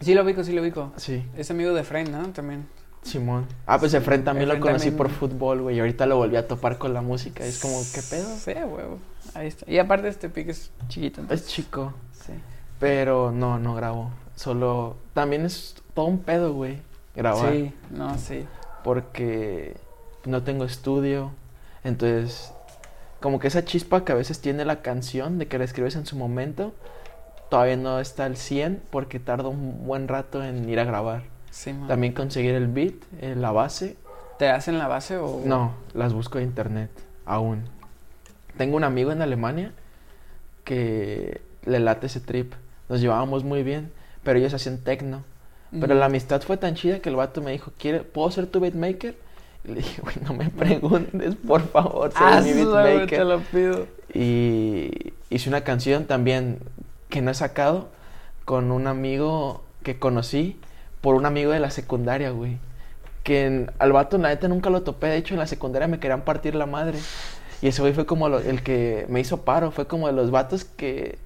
Sí lo ubico, sí lo ubico. Sí, Es amigo de Efraín, ¿no? También. Simón. Ah, pues Efren también lo conocí también. por fútbol, güey, y ahorita lo volví a topar con la música. Es como, ¿qué pedo? Sí, huevo. Ahí está. Y aparte este pique es chiquito. Es entonces, chico, Sí. pero no, no grabo. Solo, también es todo un pedo, güey, grabar. Sí, no, sí. porque no tengo estudio. Entonces, como que esa chispa que a veces tiene la canción de que la escribes en su momento, todavía no está al 100 porque tarda un buen rato en ir a grabar. Sí, man. También conseguir el beat, eh, la base. ¿Te hacen la base o...? No, las busco de internet, aún. Tengo un amigo en Alemania que le late ese trip. Nos llevábamos muy bien, pero ellos hacían techno. Pero la amistad fue tan chida que el vato me dijo, ¿Quiere, ¿puedo ser tu beatmaker? Y le dije, güey, no me preguntes, por favor, sé Ah, mi beatmaker. te lo pido. Y hice una canción también que no he sacado con un amigo que conocí por un amigo de la secundaria, güey. Que en- al vato, la neta, nunca lo topé. De hecho, en la secundaria me querían partir la madre. Y ese güey fue como lo- el que me hizo paro. Fue como de los vatos que...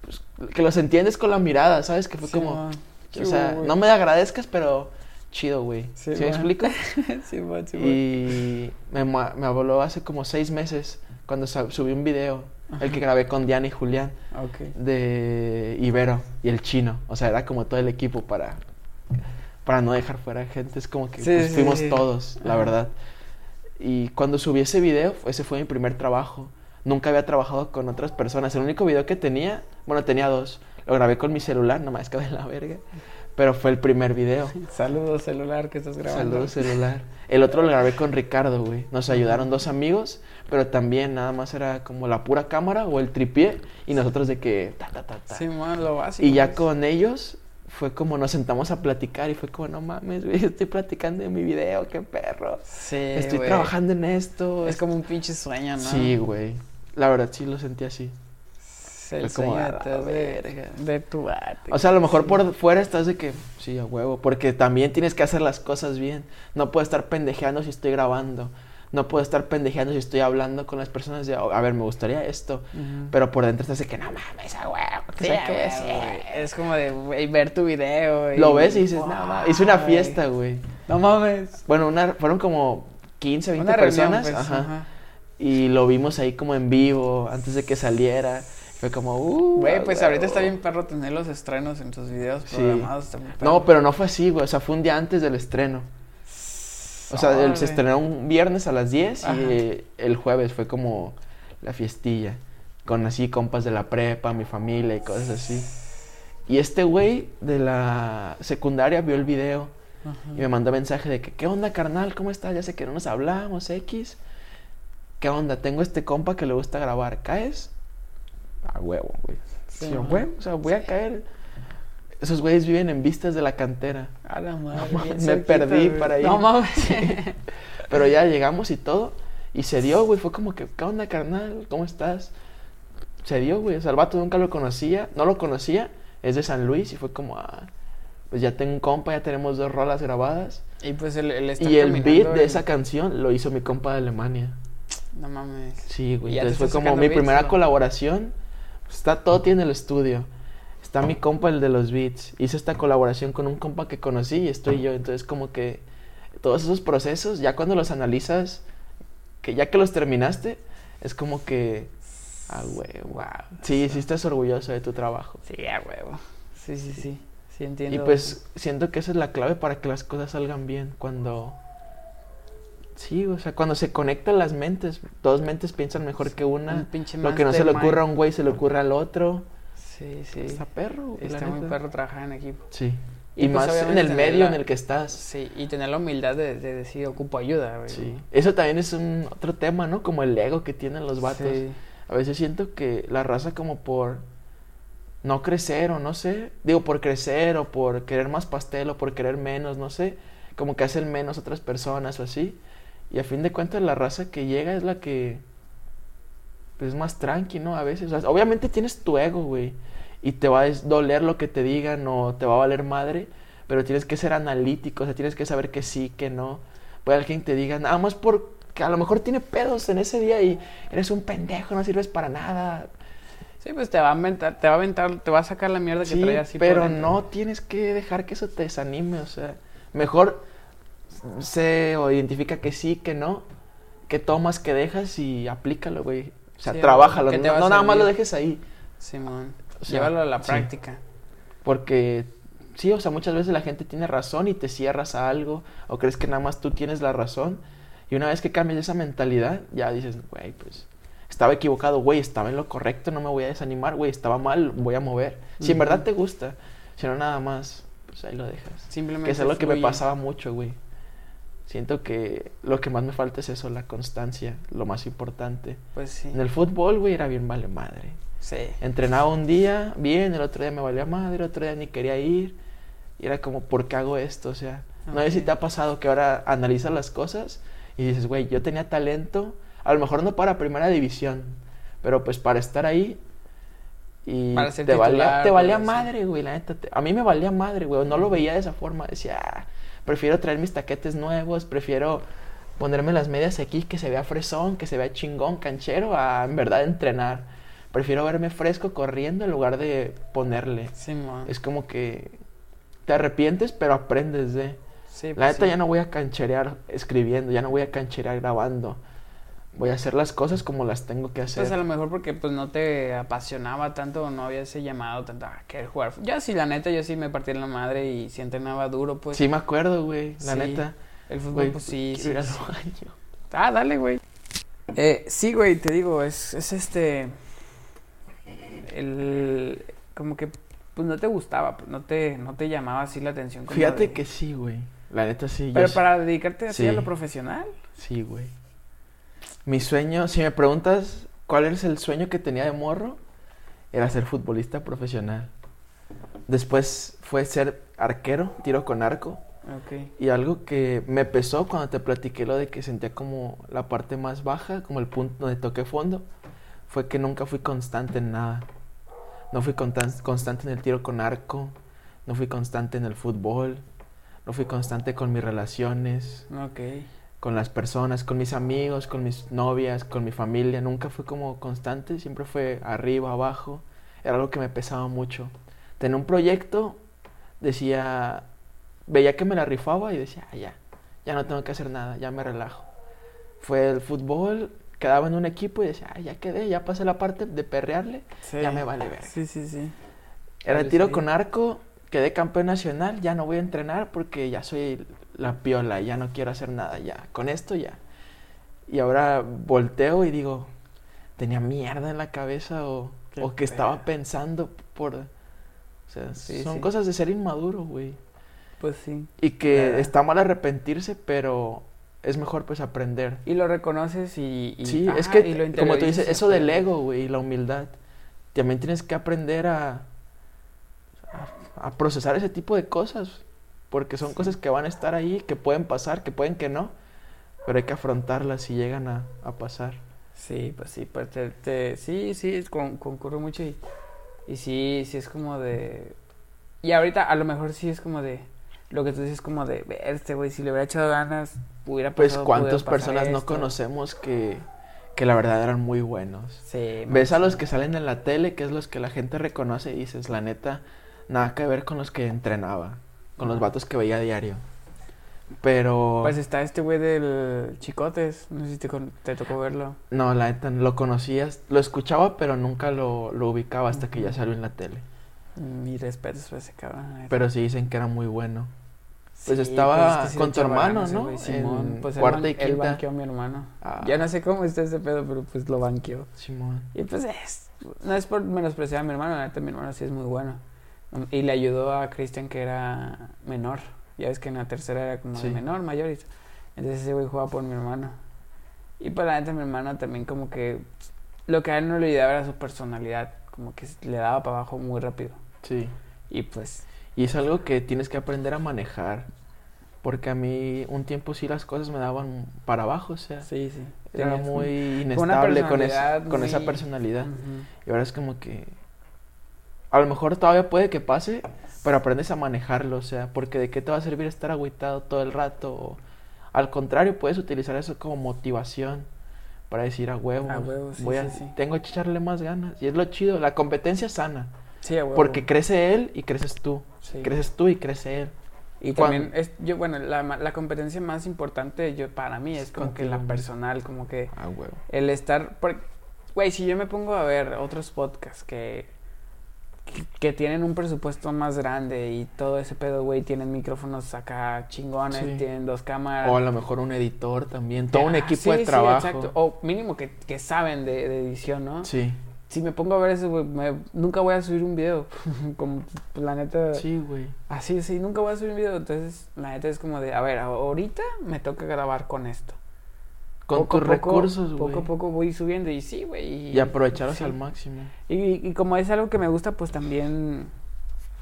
pues, que los entiendes con la mirada, ¿sabes? Que fue Sí, como... man. O sea, no me agradezcas, pero chido, güey. Sí, ¿Sí, me explico? sí, man, sí, man. y me, me habló hace como seis meses cuando subí un video, el que grabé con Diana y Julián, de Ibero y el chino. O sea, era como todo el equipo para, para no dejar fuera gente. Es como que Sí, pues, sí, fuimos sí. todos, la Ajá. verdad. Y cuando subí ese video, ese fue mi primer trabajo. Nunca había trabajado con otras personas. El único video que tenía, bueno, tenía dos. Lo grabé con mi celular, nomás que de la verga. Pero fue el primer video. Saludos celular que estás grabando. Saludos celular. El otro lo grabé con Ricardo, güey. Nos ayudaron dos amigos, pero también nada más era como la pura cámara o el tripié y nosotros de que ta ta ta ta. Sí, man, lo básico. y ya pues. con ellos fue como nos sentamos a platicar y fue como no mames, güey, estoy platicando de mi video, qué perro. Sí, estoy güey. trabajando en esto. Es como un pinche sueño, ¿no? Sí, güey. La verdad sí lo sentí así. Es el como, sueño de, verga. tu arte. O sea, a lo mejor por fuera estás de que, sí, a huevo, porque también tienes que hacer las cosas bien. No puedo estar pendejeando si estoy grabando. No puedo estar pendejeando si estoy hablando con las personas de, a ver, me gustaría esto. Pero por dentro estás de que, no mames, a huevo. que Sí, sé qué, güey, sí". güey. Es como de ver tu video. y- Lo ves y dices, Wow, no mames. Hice una fiesta, güey. No mames. Bueno, una, fueron como 15, 20 Una reunión, personas. pues, ajá. ajá. Y lo vimos ahí como en vivo, antes de que saliera. Fue como, uh. Güey, pues huevo. ahorita está bien perro tener los estrenos en tus videos Sí. programados. perro. No, pero no fue así, güey. O sea, fue un día antes del estreno. O sea, él se estrenó un viernes a las 10 Ajá. y el jueves fue como la fiestilla. Con así compas de la prepa, mi familia y cosas así. Y este güey de la secundaria vio el video Ajá. y me mandó mensaje de que, ¿qué onda, carnal? ¿Cómo estás? Ya sé que no nos hablamos, X. ¿Qué onda? Tengo este compa que le gusta grabar. ¿Caes? A huevo, güey. Sí, Sí, güey, o sea, voy a caer. Esos güeyes viven en vistas de la cantera. A la madre. No bien mames, me cerquita, perdí güey. para ir. No mames. Pero ya llegamos y todo. Y se dio, güey. Fue como que, ¿qué onda, carnal? ¿Cómo estás? Se dio, güey. O sea, el vato nunca lo conocía. No lo conocía. Es de San Luis. Y fue como, ah, pues ya tengo un compa, ya tenemos dos rolas grabadas. y pues el, Y el beat de esa canción lo hizo mi compa de Alemania. No mames. Sí, güey. Entonces fue como mi beats, primera ¿no? colaboración. Está todo tiene el estudio. Está mi compa, el de los beats. Hice esta colaboración con un compa que conocí y estoy yo. Entonces, como que todos esos procesos, ya cuando los analizas, que ya que los terminaste, es como que. Ah, güey, wow. Sí, sí estás orgulloso de tu trabajo. Sí, a huevo. Sí, sí, sí. Sí entiendo. Y pues siento que esa es la clave para que las cosas salgan bien. Cuando. Sí, o sea, cuando se conectan las mentes, dos mentes piensan mejor que Un una. pinche Lo que no se le ocurre a un güey se le ocurre al otro. Sí, sí. Está perro. Está muy perro trabajar en equipo. Sí. Y Y, pues, más en el medio la- en el que estás. Sí, y tener la humildad de, de decir, ocupo ayuda, güey. Sí. Eso también es un otro tema, ¿no? Como el ego que tienen los vatos. Sí. A veces siento que la raza como por no crecer o no sé, digo por crecer o por querer más pastel o por querer menos, no sé, como que hacen menos otras personas o así. Y a fin de cuentas la raza que llega es la que pues, es más tranqui, ¿no? A veces. O sea, obviamente tienes tu ego, güey. Y te va a doler lo que te digan o te va a valer madre. Pero tienes que ser analítico, o sea, tienes que saber que sí, que no. Puede alguien te diga, nada más porque a lo mejor tiene pedos en ese día y eres un pendejo, no sirves para nada. Sí, pues te va a aventar, te va a aventar, te va a sacar la mierda que trae así. pero no tienes que dejar que eso te desanime, o sea, mejor sé o identifica que sí, que no, que tomas, que dejas y aplícalo, güey. O sea, Sí, trabájalo, ¿qué te no, no nada más lo dejes ahí, Simón. O sea, Llévalo a la sí. práctica. porque sí, o sea, muchas veces la gente tiene razón y te cierras a algo o crees que nada más tú tienes la razón y una vez que cambias esa mentalidad, ya dices, güey, pues estaba equivocado, güey, estaba en lo correcto, no me voy a desanimar, güey, estaba mal, voy a mover. Si en verdad te gusta, si no nada más, pues ahí lo dejas. Simplemente. Que es lo que me pasaba mucho, güey. Siento que lo que más me falta es eso, la constancia, lo más importante. Pues sí. En el fútbol, güey, era bien vale madre. Sí. Entrenaba un día bien, el otro día me valía madre, el otro día ni quería ir. Y era como, ¿por qué hago esto? O sea, no sé si te ha pasado que ahora analizas las cosas y dices, güey, yo tenía talento, a lo mejor no para primera división, pero pues para estar ahí y Para te valía, te valía madre, güey, la neta. te- a mí me valía madre, güey, no lo veía de esa forma, decía, "Ah, prefiero traer mis taquetes nuevos, prefiero ponerme las medias aquí que se vea fresón, que se vea chingón, canchero, a en verdad entrenar. Prefiero verme fresco corriendo en lugar de ponerle. Simón. Es como que te arrepientes, pero aprendes de. Sí, La pues neta sí. ya no voy a cancherear escribiendo, ya no voy a cancherear grabando. Voy a hacer las cosas como las tengo que hacer. Pues a lo mejor porque pues no te apasionaba tanto o no había ese llamado tanto a querer jugar. Ya sí, la neta, yo sí me partí en la madre y sí entrenaba duro, pues. Sí me acuerdo, güey, la Sí. neta. El fútbol, Güey, pues sí, sí. ir al baño. Ah, dale, güey. Eh, sí, güey, te digo, es, es este. El. Como que, pues no te gustaba, pues, no te, no te llamaba así la atención. como Fíjate de- que sí, güey. La neta sí. yo Pero sí- para dedicarte así a lo profesional. Sí, güey. Mi sueño, si me preguntas cuál es el sueño que tenía de morro, era ser futbolista profesional. Después fue ser arquero, tiro con arco. Ok. Y algo que me pesó cuando te platiqué lo de que sentía como la parte más baja, como el punto donde toqué fondo, fue que nunca fui constante en nada. No fui constan- constante en el tiro con arco, no fui constante en el fútbol, no fui constante con mis relaciones, Ok. Con las personas, con mis amigos, con mis novias, con mi familia. Nunca fue como constante, siempre fue arriba, abajo. Era algo que me pesaba mucho. Tenía un proyecto, decía, veía que me la rifaba y decía, "Ah, ya, ya no tengo que hacer nada, ya me relajo. Fue el fútbol, quedaba en un equipo y decía, "Ah, ya quedé, ya pasé la parte de perrearle, Sí. ya me vale ver. Sí, sí, sí. Era tiro con arco, quedé campeón nacional, ya no voy a entrenar porque ya soy la piola, ya no quiero hacer nada, ya, con esto ya. Y ahora volteo y digo, tenía mierda en la cabeza o, o que estaba pensando por... O sea, Sí, son sí. cosas de ser inmaduro, güey. Pues sí. Y que Nada. está mal arrepentirse, pero es mejor pues aprender. Y lo reconoces y. y- Sí, es ajá, que, y lo como tú dices, eso del ego, güey, y la humildad, también tienes que aprender a, a, a procesar ese tipo de cosas, porque son cosas que van a estar ahí, que pueden pasar, que pueden que no, pero hay que afrontarlas si llegan a, a pasar. Sí, pues sí, pues te, te- sí, sí, con- concurro mucho y, y sí, sí es como de... Y ahorita a lo mejor sí es como de... Lo que tú dices como de, "Ver, este güey, si le hubiera echado ganas, hubiera Pues pasado, cuántas pudiera pasar personas no esto". conocemos que, que la verdad eran muy buenos. Sí, Ves a los que salen en la tele, que es los que la gente reconoce y dices, la neta, nada que ver con los que entrenaba, con los vatos que veía a diario. Pero... Pues está este güey del Chicotes, no sé si te, tocó verlo. No, la neta, lo conocías, lo escuchaba, pero nunca lo, lo ubicaba hasta que ya salió en la tele. Mi respeto para ese cabrón. Pero sí dicen que era muy bueno. pues Sí, estaba es que sí con tu hermano, ¿no? Simón, En pues él cuarta y él quinta. banqueó a mi hermano. Ah. Ya no sé cómo está ese pedo, pero pues lo banqueó. Simón. Y pues es, no es por menospreciar a mi hermano, la neta mi hermano sí es muy bueno. Y le ayudó a Cristian que era menor. Ya ves que en la tercera era como Sí. de menor, mayor. Y, entonces ese güey jugaba por mi hermano. Y pues la neta mi hermano también como que lo que a él no le olvidaba era su personalidad. Como que le daba para abajo muy rápido. Sí. Y pues Y es algo que tienes que aprender a manejar. Porque a mí un tiempo sí las cosas me daban para abajo, o sea. Sí, sí. Era muy inestable con, es- con esa muy- personalidad. Ujú. Y ahora es como que... A lo mejor todavía puede que pase, pero aprendes a manejarlo, o sea, porque de qué te va a servir estar agüitado todo el rato. O, al contrario, puedes utilizar eso como motivación para decir a huevo, A huevo, sí, voy a, sí, tengo que echarle más ganas. Y es lo chido, la competencia sana, Sí, a huevo. porque crece él y creces tú. Creces tú y crece él. Y también, es, yo, bueno, la, competencia más importante yo, para mí es como que la personal, como que A huevo. el estar... Güey, si yo me pongo a ver otros podcasts que, que, tienen un presupuesto más grande y todo ese pedo, güey, tienen micrófonos acá chingones, Sí. tienen dos cámaras. O a lo mejor un editor también, todo un Ah, equipo sí, de sí, trabajo. exacto. O mínimo que, que saben de, de edición, ¿no? Sí, Si me pongo a ver eso, güey, me- nunca voy a subir un video. como, la neta... sí, güey. Así, sí, nunca voy a subir un video. Entonces, la neta es como de, a ver, ahorita me toca grabar con esto. Con Poco tus poco- recursos, güey. Poco a poco voy subiendo y sí, güey. Y aprovecharlos sí. al máximo. Y, y como es algo que me gusta, pues también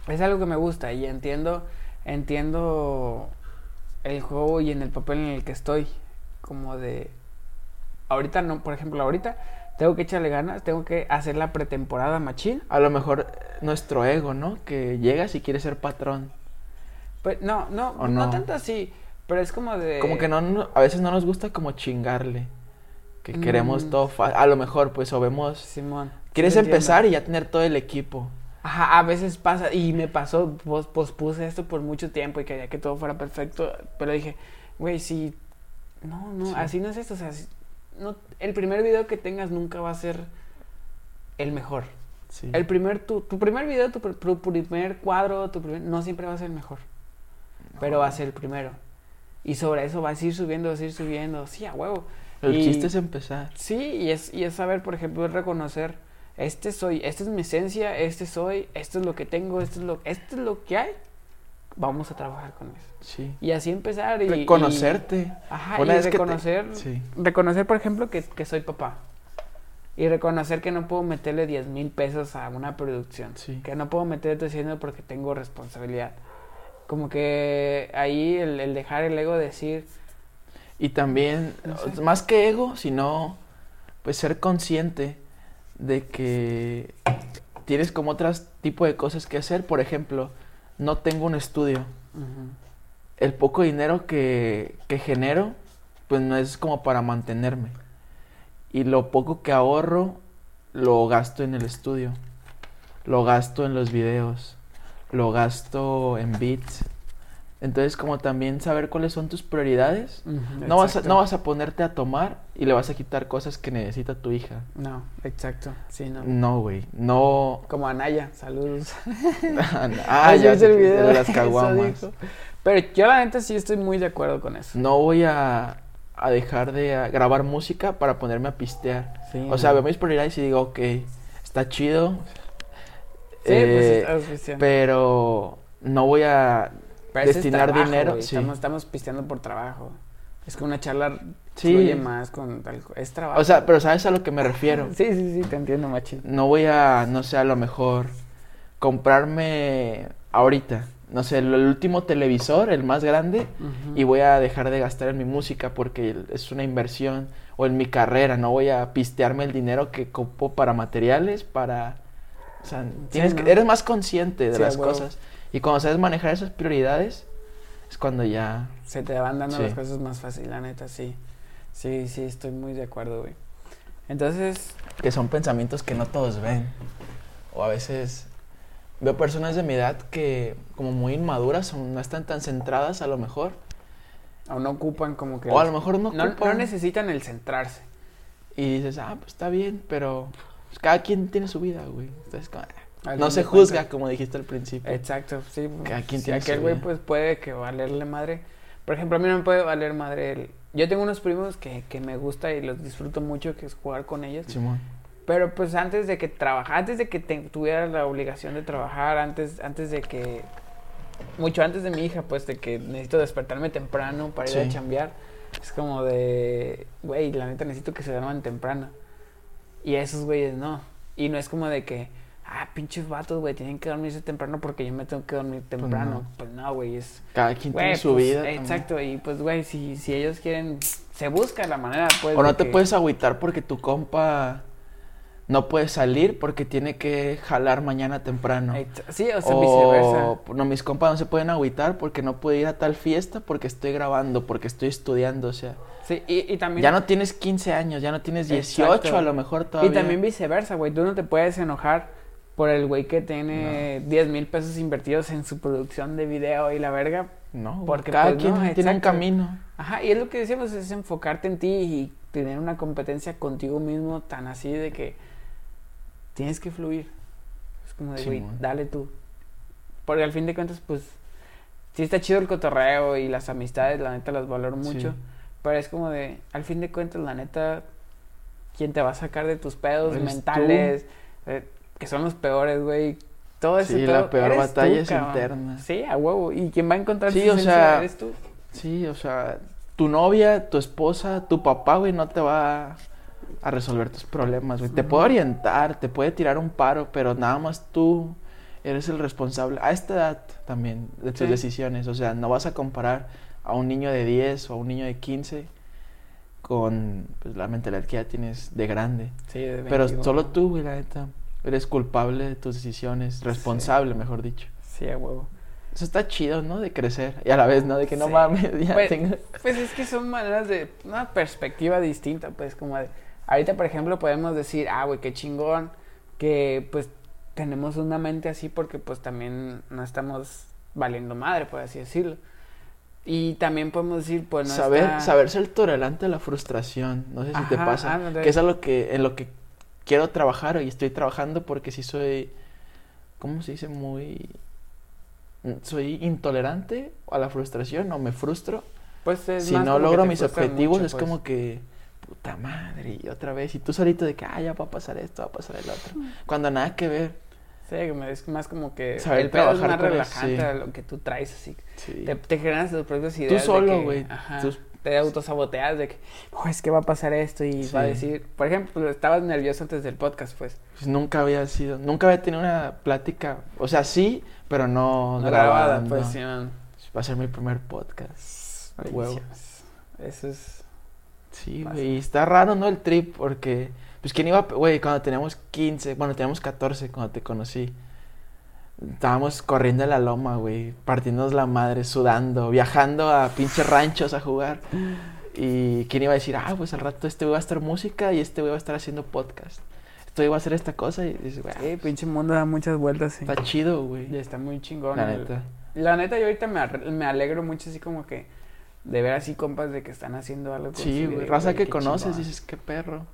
es algo que me gusta y entiendo, entiendo el juego y en el papel en el que estoy. Como de, ahorita no, por ejemplo, ahorita tengo que echarle ganas, tengo que hacer la pretemporada machín. A lo mejor eh, nuestro ego, ¿no? Que llegas y quieres ser patrón. Pues no, no, ¿O no no? tanto así, pero es como de... Como que no, no- a veces no nos gusta como chingarle. Que queremos Mm. todo fácil. A lo mejor, pues, o vemos... Simón. Quieres entiendo. empezar y ya tener todo el equipo. Ajá, a veces pasa, y me pasó, pos, pospuse esto por mucho tiempo y quería que todo fuera perfecto, pero dije, güey, si, no, no, Sí. así no es esto, o sea, si- no, el primer video que tengas nunca va a ser el mejor. Sí. El primer, tu, tu primer video, tu primer cuadro, tu primer, no siempre va a ser el mejor, pero va a ser el primero. Y sobre eso vas a ir subiendo, vas a ir subiendo, sí, a huevo. El Y- chiste es empezar. Sí, y es, y es saber, por ejemplo, es reconocer, este soy, esta es mi esencia, este soy, esto es lo que tengo, esto es lo, esto es lo que hay, vamos a trabajar con eso. Sí. Y así empezar y... Reconocerte. y- ajá, Una y vez que te- reconocer, Sí. reconocer, por ejemplo, que, que soy papá. Y reconocer que no puedo meterle 10 mil pesos a una producción. Sí. Que no puedo meter todo haciendo porque tengo responsabilidad. Como que ahí el, el dejar el ego decir, Y también, No sé. más que ego, sino pues ser consciente de que tienes como otros tipo de cosas que hacer. Por ejemplo, no tengo un estudio. El poco dinero que, que genero, pues no es como para mantenerme. Y lo poco que ahorro, lo gasto en el estudio. Lo gasto en los videos. Lo gasto en beats. Entonces, como también saber cuáles son tus prioridades. No vas, a, no vas a ponerte a tomar y le vas a quitar cosas que necesita tu hija. No, exacto, sí, no. No, güey. No. Como Anaya, saludos. ah, ya el video de las caguamas. Pero yo la neta sí estoy muy de acuerdo con eso. No voy a, a dejar de grabar música para ponerme a pistear. Sí, O sea, no. veo mis prioridades y digo, ok, está chido. Sí, eh, pues pisteando. pero no voy a Pero ese es destinar trabajo, dinero. sí. Estamos, estamos pisteando por trabajo. Es que una charla Sí. fluye más con algo. Es trabajo. O sea, pero ¿sabes a lo que me refiero? Sí, sí, sí, te entiendo, machín. No voy a, no sé, a lo mejor comprarme ahorita, no sé, el, el último televisor, el más grande, y voy a dejar de gastar en mi música porque es una inversión o en mi carrera, no voy a pistearme el dinero que copo para materiales, para... O sea, tienes ¿no? que, eres más consciente de Sí, las cosas. Y cuando sabes manejar esas prioridades, es cuando ya... Se te van dando Sí. las cosas más fácil, la neta, sí. Sí, sí, estoy muy de acuerdo, güey. Entonces, que son pensamientos que no todos ven. O a veces veo personas de mi edad que como muy inmaduras o no están tan centradas a lo mejor. o no ocupan como que... O a lo mejor no no, no ocupan. necesitan el centrarse. Y dices, ah, pues está bien, pero pues, cada quien tiene su vida, güey. Entonces, no se juzga, como dijiste al principio. Exacto, sí. Cada quien si tiene su aquel güey pues puede que valerle madre. Por ejemplo, a mí no me puede valer madre el... Yo tengo unos primos que, que me gusta y los disfruto mucho, que es jugar con ellos. Simón. Pero pues antes de que trabajara, antes de que te- tuviera la obligación de trabajar, antes, antes de que... Mucho antes de mi hija, pues de que necesito despertarme temprano para ir a Sí. chambear. Es como de... Güey, la neta necesito que se duerman temprano. Y esos güeyes no. Y no es como de que... ah, pinches vatos, güey, tienen que dormirse temprano porque yo me tengo que dormir temprano. Pues no, güey, es... Cada quien Güey, tiene su pues, vida. también. Exacto, y pues, güey, si, si ellos quieren, se busca la manera, pues. O no te que- puedes agüitar porque tu compa no puede salir porque tiene que jalar mañana temprano. Sí, o sea, viceversa. No, mis compas no se pueden agüitar porque no puedo ir a tal fiesta porque estoy grabando, porque estoy estudiando, o sea. Sí, y, y también. Ya no tienes 15 años, ya no tienes 18 Exacto. a lo mejor Y todavía. también viceversa, güey. Tú no te puedes enojar por el güey que tiene 10 mil pesos invertidos en su producción de video y la verga. No, porque, cada pues, quien no, tiene un camino. Ajá, y es lo que decíamos, es enfocarte en ti y tener una competencia contigo mismo tan así de que tienes que fluir. Es como de, güey, dale tú. Porque al fin de cuentas, pues, sí está chido el cotorreo y las amistades, la neta las valoro mucho. Sí. Pero es como de, al fin de cuentas, la neta, ¿quién te va a sacar de tus pedos mentales? Eh, que son los peores, güey. Todo ese Sí, la peor batalla tú, es cabrón. interna. Sí, a huevo. Y quien va a encontrar Sí, tu o sea, eres tú. Sí, o sea, tu novia, tu esposa, tu papá, güey, no te va a resolver tus problemas, güey. Te puede orientar, te puede tirar un paro, pero nada más tú eres el responsable a esta edad también de tus Sí. decisiones. O sea, no vas a comparar a un niño de 10 o a un niño de 15 con pues, la mentalidad que ya tienes de grande. Sí, de Pero 21. solo tú, güey, la neta, eres culpable de tus decisiones, responsable, mejor dicho. Sí, a huevo. Eso está chido, ¿no? De crecer. Y a la vez, ¿no? De que no Sí. mames, ya Pues, tengo... pues es que son maneras de una perspectiva distinta, pues como de ahorita por ejemplo podemos decir, ah, güey, qué chingón que pues tenemos una mente así porque pues también no estamos valiendo madre, por así decirlo. Y también podemos decir, pues no saber, está- saber ser tolerante a la frustración. No sé si te pasa. ándale. Que es a lo que, en lo que quiero trabajar y estoy trabajando porque sí soy, ¿cómo se dice? Muy... Soy intolerante a la frustración o me frustro. pues es si más no logro mis objetivos mucho, es pues. como que, puta madre, y otra vez. Y tú solito de que, ah, ya va a pasar esto, va a pasar el otro. Cuando nada que ver. Sí, es más como que Saber el pedo es más relajante sí. a lo que tú traes así. Sí. Te, te generas tus propias ideas. de solo, güey. Tú- Te autosaboteas de que, "Oh, es que va a pasar esto y va a Sí. decir, por ejemplo, estabas nervioso antes del podcast, pues. Pues nunca había sido, nunca había tenido una plática, o sea, sí, pero no, No grabada. grabada, pues, sí, man. Va a ser mi primer podcast. Huevo. Eso es. Sí, a güey. Y está raro, ¿no? El trip, porque, pues, ¿quién iba a... Güey, cuando teníamos 15, bueno, teníamos 14 cuando te conocí. Estábamos corriendo en la loma, güey, partiéndonos la madre, sudando, viajando a pinches ranchos a jugar. Y quién iba a decir, ah, pues al rato este güey va a estar música y este güey va a estar haciendo podcast. Este güey va a hacer esta cosa y dices, güey, Sí, pinche mundo da muchas vueltas, sí. está chido, güey. Y está muy chingón. La neta. La neta, yo ahorita me, me alegro mucho así como que de ver así compas de que están haciendo algo. Sí, güey. Raza que conoces, dices, qué perro.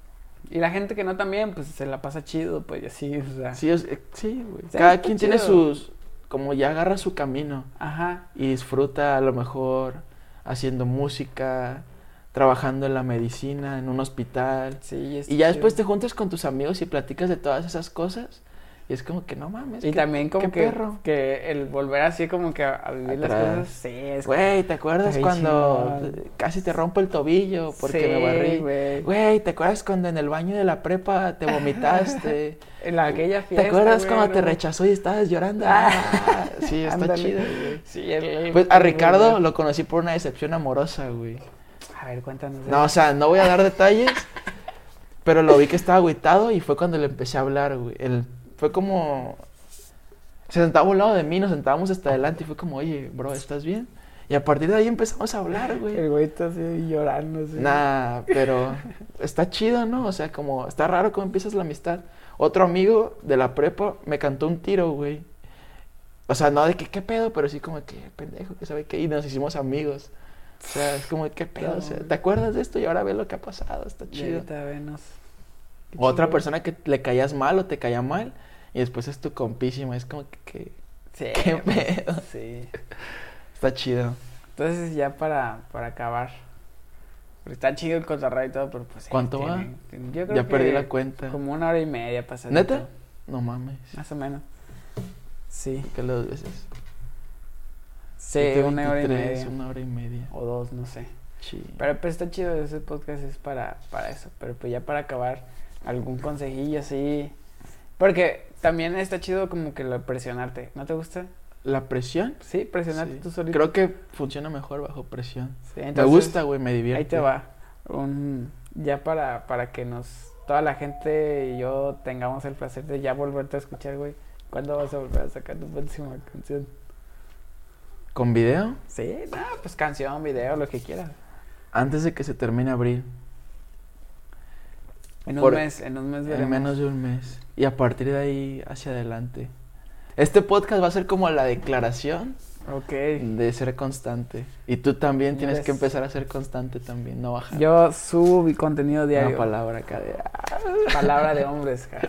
Y la gente que no también, pues se la pasa chido, pues así, o sea. Sí, es- eh, sí, güey. Cada quien tiene sus. Como ya agarra su camino Ajá. y disfruta a lo mejor haciendo música, trabajando en la medicina, en un hospital. Sí, Y ya chido. después te juntas con tus amigos y platicas de todas esas cosas. Y es como que no mames. Y qué- también como que, perro. que el volver así como que a, vivir las cosas, sí, es Güey, ¿te acuerdas cuando casi te rompo el tobillo porque Sí, me barrí? güey. Güey, ¿te acuerdas cuando en el baño de la prepa te vomitaste? En la- aquella fiesta, ¿Te acuerdas güey, cuando te rechazó y estabas llorando? Ah. Ah, sí, está Ándale. chido, güey. Sí, el, el- Pues a el- Ricardo lo conocí por una decepción amorosa, güey. A ver, cuéntanos. No, o sea, no voy a dar detalles, pero lo vi que estaba agüitado y fue cuando le empecé a hablar, güey. Él fue como... Se sentaba a un lado de mí, nos sentábamos hasta adelante y fue como, oye, bro, ¿estás bien? Y a partir de ahí empezamos a hablar, El güey. güey está así llorando. Así. Nah, pero está chido, ¿no? O sea, como, está raro cómo empiezas la amistad. Otro amigo de la prepa me cantó un tiro, güey. O sea, no de que qué pedo, pero sí como que pendejo, que sabe qué. Y nos hicimos amigos. O sea, es como qué pedo. O sea, ¿te acuerdas de esto? Y ahora ve lo que ha pasado. Está Y chido. ahorita venos. Qué Otra persona que le caías mal o te caía mal. Y después es tu compísima. Es como que, que Sí, qué pues, pedo. Sí. está chido. Entonces ya para, para acabar. Porque está chido el cotorreo y todo, pero pues... ¿Cuánto va? Yo creo Ya perdí la cuenta. Como una hora y media pasada. ¿Neta? No mames. Más o menos. Sí. Que dos veces. Sí, una hora y 23, media. Una hora y media. O dos, no sé. Sí. Pero pues está chido, ese podcast es para, para eso. Pero pues ya para acabar, algún consejillo así Porque también está chido como que lo presionarte. ¿No te gusta? ¿La presión? Sí, presionarte Sí. tú solito. Creo que funciona mejor bajo presión. Sí, Me gusta, güey, me divierte. Ahí te va. Un, ya para, para que nos, toda la gente y yo tengamos el placer de ya volverte a escuchar, güey. ¿Cuándo vas a volver a sacar tu próxima canción? ¿Con video? Sí, no, pues canción, video, lo que quieras. Antes de que se termine abril. En un mes, en un mes En veremos. menos de un mes. Y a partir de ahí hacia adelante. Este podcast va a ser como la declaración Ok. de ser constante. Y tú también tienes que empezar a ser constante también, no bajar. Yo subo mi contenido Una diario. palabra acá de... Palabra de hombres, cara.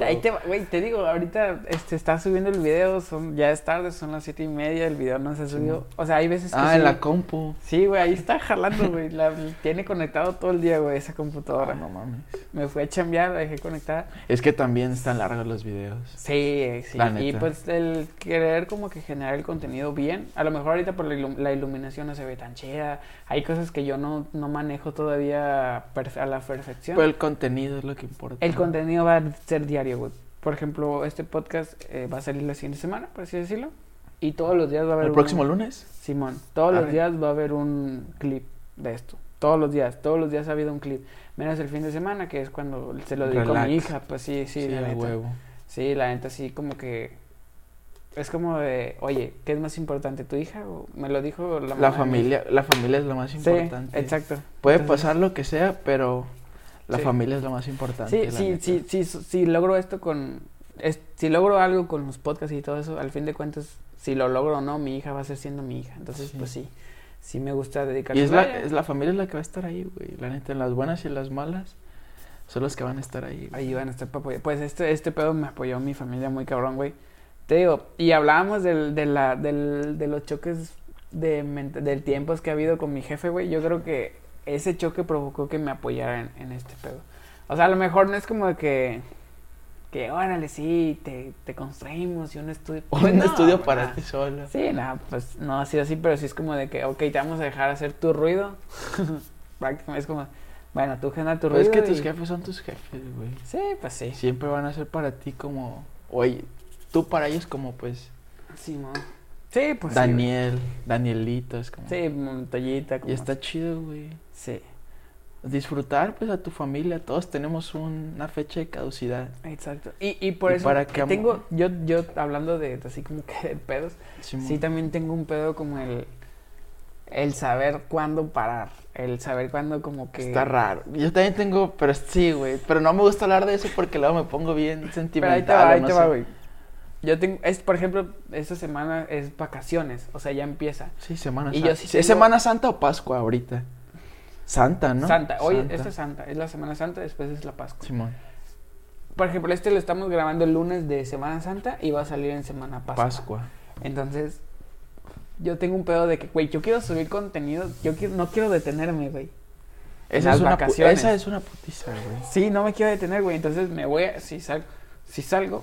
Ahí te, va- güey, te digo, ahorita este, está subiendo el video, son, ya es tarde, son las siete y media, el video no se ha subido. O sea, hay veces que Ah, sí- en la compu. Sí, güey, ahí está jalando, güey. La, tiene conectado todo el día, güey, esa computadora. Ah, no mames. Me fui a chambear, la dejé conectada. Es que también están largos los videos. Sí, sí. La Y pues el querer como que generar el contenido bien. A lo mejor ahorita por la, ilum- la iluminación no se ve tan chida. Hay cosas que yo no, no manejo todavía a la perfección. Pero el contenido es lo que importa. El contenido va a ser diario, güey. Por ejemplo, este podcast eh, va a salir la siguiente semana, por así decirlo. Y todos los días va a haber ¿El un- próximo lunes? Simón, todos los Arre. días va a haber un clip de esto. Todos los días, todos los días ha habido un clip. Menos el fin de semana, que es cuando se lo dedico a mi hija. Pues sí, sí, la neta. huevo. Sí, la neta sí, como que... Es como de, oye, ¿qué es más importante, tu hija? O me lo dijo la La familia, la familia es lo más importante. Sí, exacto. Puede Entonces, pasar lo que sea, pero la Sí. familia es lo más importante. Sí, sí, sí, sí, sí, si logro esto con... es- si logro algo con los podcasts y todo eso, al fin de cuentas, si lo logro o no, mi hija va a ser siendo mi hija. Entonces, pues sí, sí me gusta dedicar Y es la, es la familia la que va a estar ahí, güey. La neta, en las buenas y en las malas, son los que van a estar ahí. güey. Ahí van a estar para apoyar. Pues este, este pedo me apoyó mi familia muy cabrón, güey. Te digo, y hablábamos del, de, la, del, de los choques de del tiempos que ha habido con mi jefe, güey. Yo creo que ese choque provocó que me apoyara en, en este pedo. O sea, a lo mejor no es como de que, que órale, sí, te, te construimos y un estudio. Pues Un no, estudio para no. ti solo. Sí, nada, pues no ha sido así, pero sí es como de que, ok, te vamos a dejar hacer tu ruido. Prácticamente es como, bueno, tú genera tu Pero ruido. es que tus y- jefes son tus jefes, güey. Sí, pues sí. Siempre van a ser para ti como... Oye, tú para ellos como, pues... Sí, mo. Sí, pues sí, Daniel, Danielito, es como... Sí, Montañita. como- Y está chido, güey. Sí, Disfrutar, pues, a tu familia. Todos tenemos un- una fecha de caducidad. exacto. Y, y por ¿Y eso para am- tengo, yo, yo hablando de así como que de pedos, sí también tengo un pedo como el, el saber cuándo parar, el saber cuándo como que... Está raro. Yo también tengo, pero sí, güey. Pero no me gusta hablar de eso porque luego me pongo bien Pero sentimental. ahí te va, o ahí no te va, güey. Yo tengo, es, por ejemplo, esta semana es vacaciones, o sea, ya empieza. Sí, Semana Y Santa. sí ¿Es tengo- Semana Santa o Pascua ahorita? Santa, ¿no? Santa, hoy, Santa. esta es Santa, es la Semana Santa, después es la Pascua. Simón. Por ejemplo, este lo estamos grabando el lunes de Semana Santa y va a salir en Semana Pascua. Pascua. Entonces, yo tengo un pedo de que, güey, yo quiero subir contenido, yo quiero, no quiero detenerme, güey. Esa es, una esa es una putiza, güey. Sí, no me quiero detener, güey. Entonces me voy a, si salgo, si salgo,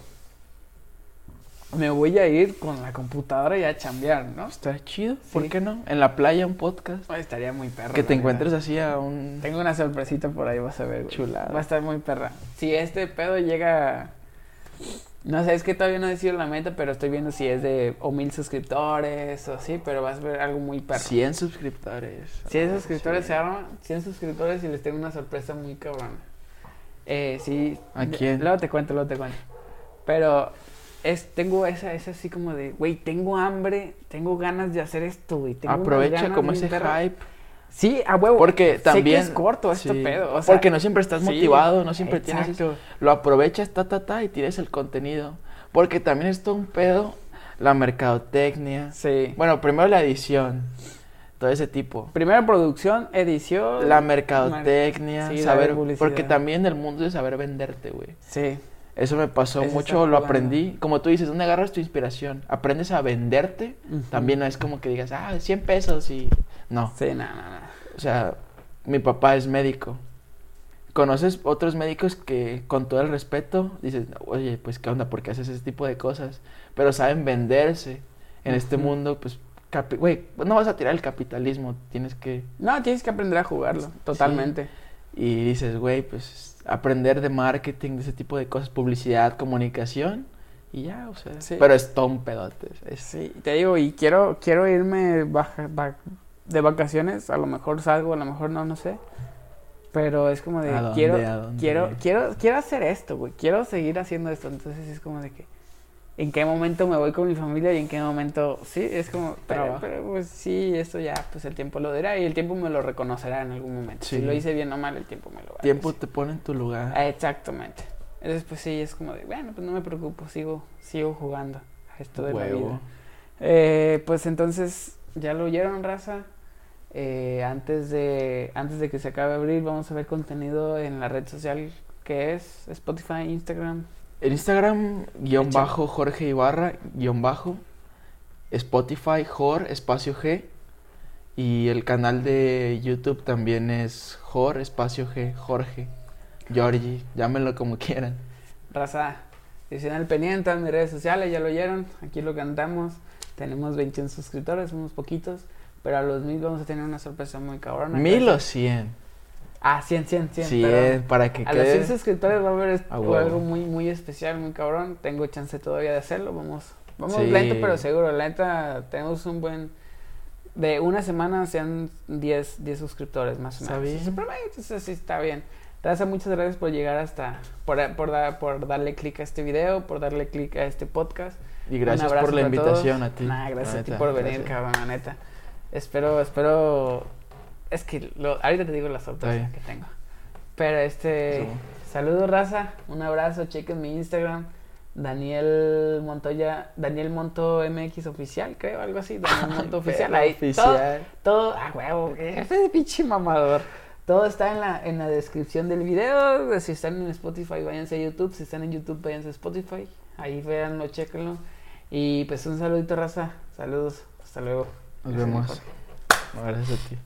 me voy a ir con la computadora y a chambear, ¿no? Está chido. ¿Por Sí. qué no? En la playa un podcast. Ay, estaría muy perra. que te encuentres así a un... Tengo una sorpresita por ahí, vas a ver, güey. Chulada. Va a estar muy perra. Si este pedo llega. No sé, es que todavía no he decidido la meta, pero estoy viendo si es de o mil suscriptores o así, pero vas a ver algo muy perro. 100 suscriptores. 100 Ah, suscriptores sí. se arma, 100 suscriptores y les tengo una sorpresa muy cabrona. Eh, sí. ¿A quién? Luego te cuento, luego te cuento. Pero es, tengo esa, esa así como de, güey, tengo hambre, tengo ganas de hacer esto, güey. tengo Aprovecha como ese hype. Sí, a huevo. Porque Sé también... que es corto este sí, pedo. O sea, porque no siempre estás sí, motivado, no siempre tienes... Lo aprovechas, ta, ta, ta, y tienes el contenido. Porque también es todo un pedo la mercadotecnia. Sí. Bueno, primero la edición, todo ese tipo. Primero producción, edición. La mercadotecnia, Sí, saber, porque también el mundo es saber venderte, güey. Sí. Eso me pasó Eso mucho, lo aprendí. Como tú dices, ¿dónde agarras tu inspiración? Aprendes a venderte. También no es como que digas, ah, 100 pesos y... No, Sí, nada, nada. o sea, mi papá es médico. ¿Conoces otros médicos que con todo el respeto dices, oye, pues qué onda, porque haces ese tipo de cosas? Pero saben venderse en este mundo, pues, güey, no vas a tirar el capitalismo, tienes que... No, tienes que aprender a jugarlo, totalmente. Y dices, güey, pues aprender de marketing, de ese tipo de cosas, publicidad, comunicación y ya, o sea, Sí. pero es todo un pedote. es- Sí, te digo, y quiero, quiero irme baja- de vacaciones, a lo mejor salgo, a lo mejor no, no sé. Pero es como de, ¿A dónde, quiero, quiero, quiero, quiero hacer esto, güey, quiero seguir haciendo esto. Entonces es como de que, ¿en qué momento me voy con mi familia y en qué momento, sí, es como, pero, pero, pues sí, esto ya, pues el tiempo lo dirá y el tiempo me lo reconocerá en algún momento. Sí. Si lo hice bien o mal, el tiempo me lo va a Tiempo decir. te pone en tu lugar. Ah, Exactamente. Entonces, pues sí, es como de, bueno, pues no me preocupo, sigo, sigo jugando a esto de la vida. Eh, pues entonces, ya lo oyeron, raza. Eh, antes, de, antes de que se acabe abril, vamos a ver contenido en la red social que es Spotify, Instagram. En Instagram, guion bajo Jorge Ibarra, guion bajo. Spotify, Jor, espacio G. Y el canal de YouTube también es Jor, espacio G, Jorge. Georgie, llámenlo como quieran. Raza, estén al pendiente en mis redes sociales, ya lo oyeron. Aquí lo cantamos. Tenemos 21 suscriptores, unos poquitos. Pero a los mil vamos a tener una sorpresa muy cabrona. Mil o cien. Ah, 100, 100, 100. Cien, perdón. para que A los 100 quede. suscriptores va a haber est- A huevo. algo muy, muy especial, muy cabrón. Tengo chance todavía de hacerlo. Vamos, vamos Sí. lento, pero seguro. La neta, tenemos un buen. De una semana sean 10, 10 suscriptores más o Está menos. bien. Es un promedio, Entonces, sí, está bien. Raza, muchas gracias por llegar hasta. Por, por, dar- por darle clic a este video, por darle clic a este podcast. Y gracias por la invitación todos. a ti. Nah, gracias la a ti neta, por venir, gracias. cabrón, la neta. Espero, espero. Es que lo- ahorita te digo la sorpresa que tengo. Pero este. Sí. Saludos, raza. Un abrazo. Chequen mi Instagram. Daniel Montoya. Daniel Monto MX oficial, creo, algo así. Daniel Monto oficial. Ahí. oficial. Todo. todo ah, huevo. Ese pinche mamador. Todo está en la, en la descripción del video. Si están en Spotify, váyanse a YouTube. Si están en YouTube, váyanse a Spotify. Ahí véanlo, chequenlo. Y pues un saludito, raza. Saludos. Hasta luego. Nos vemos. Gracias a ti.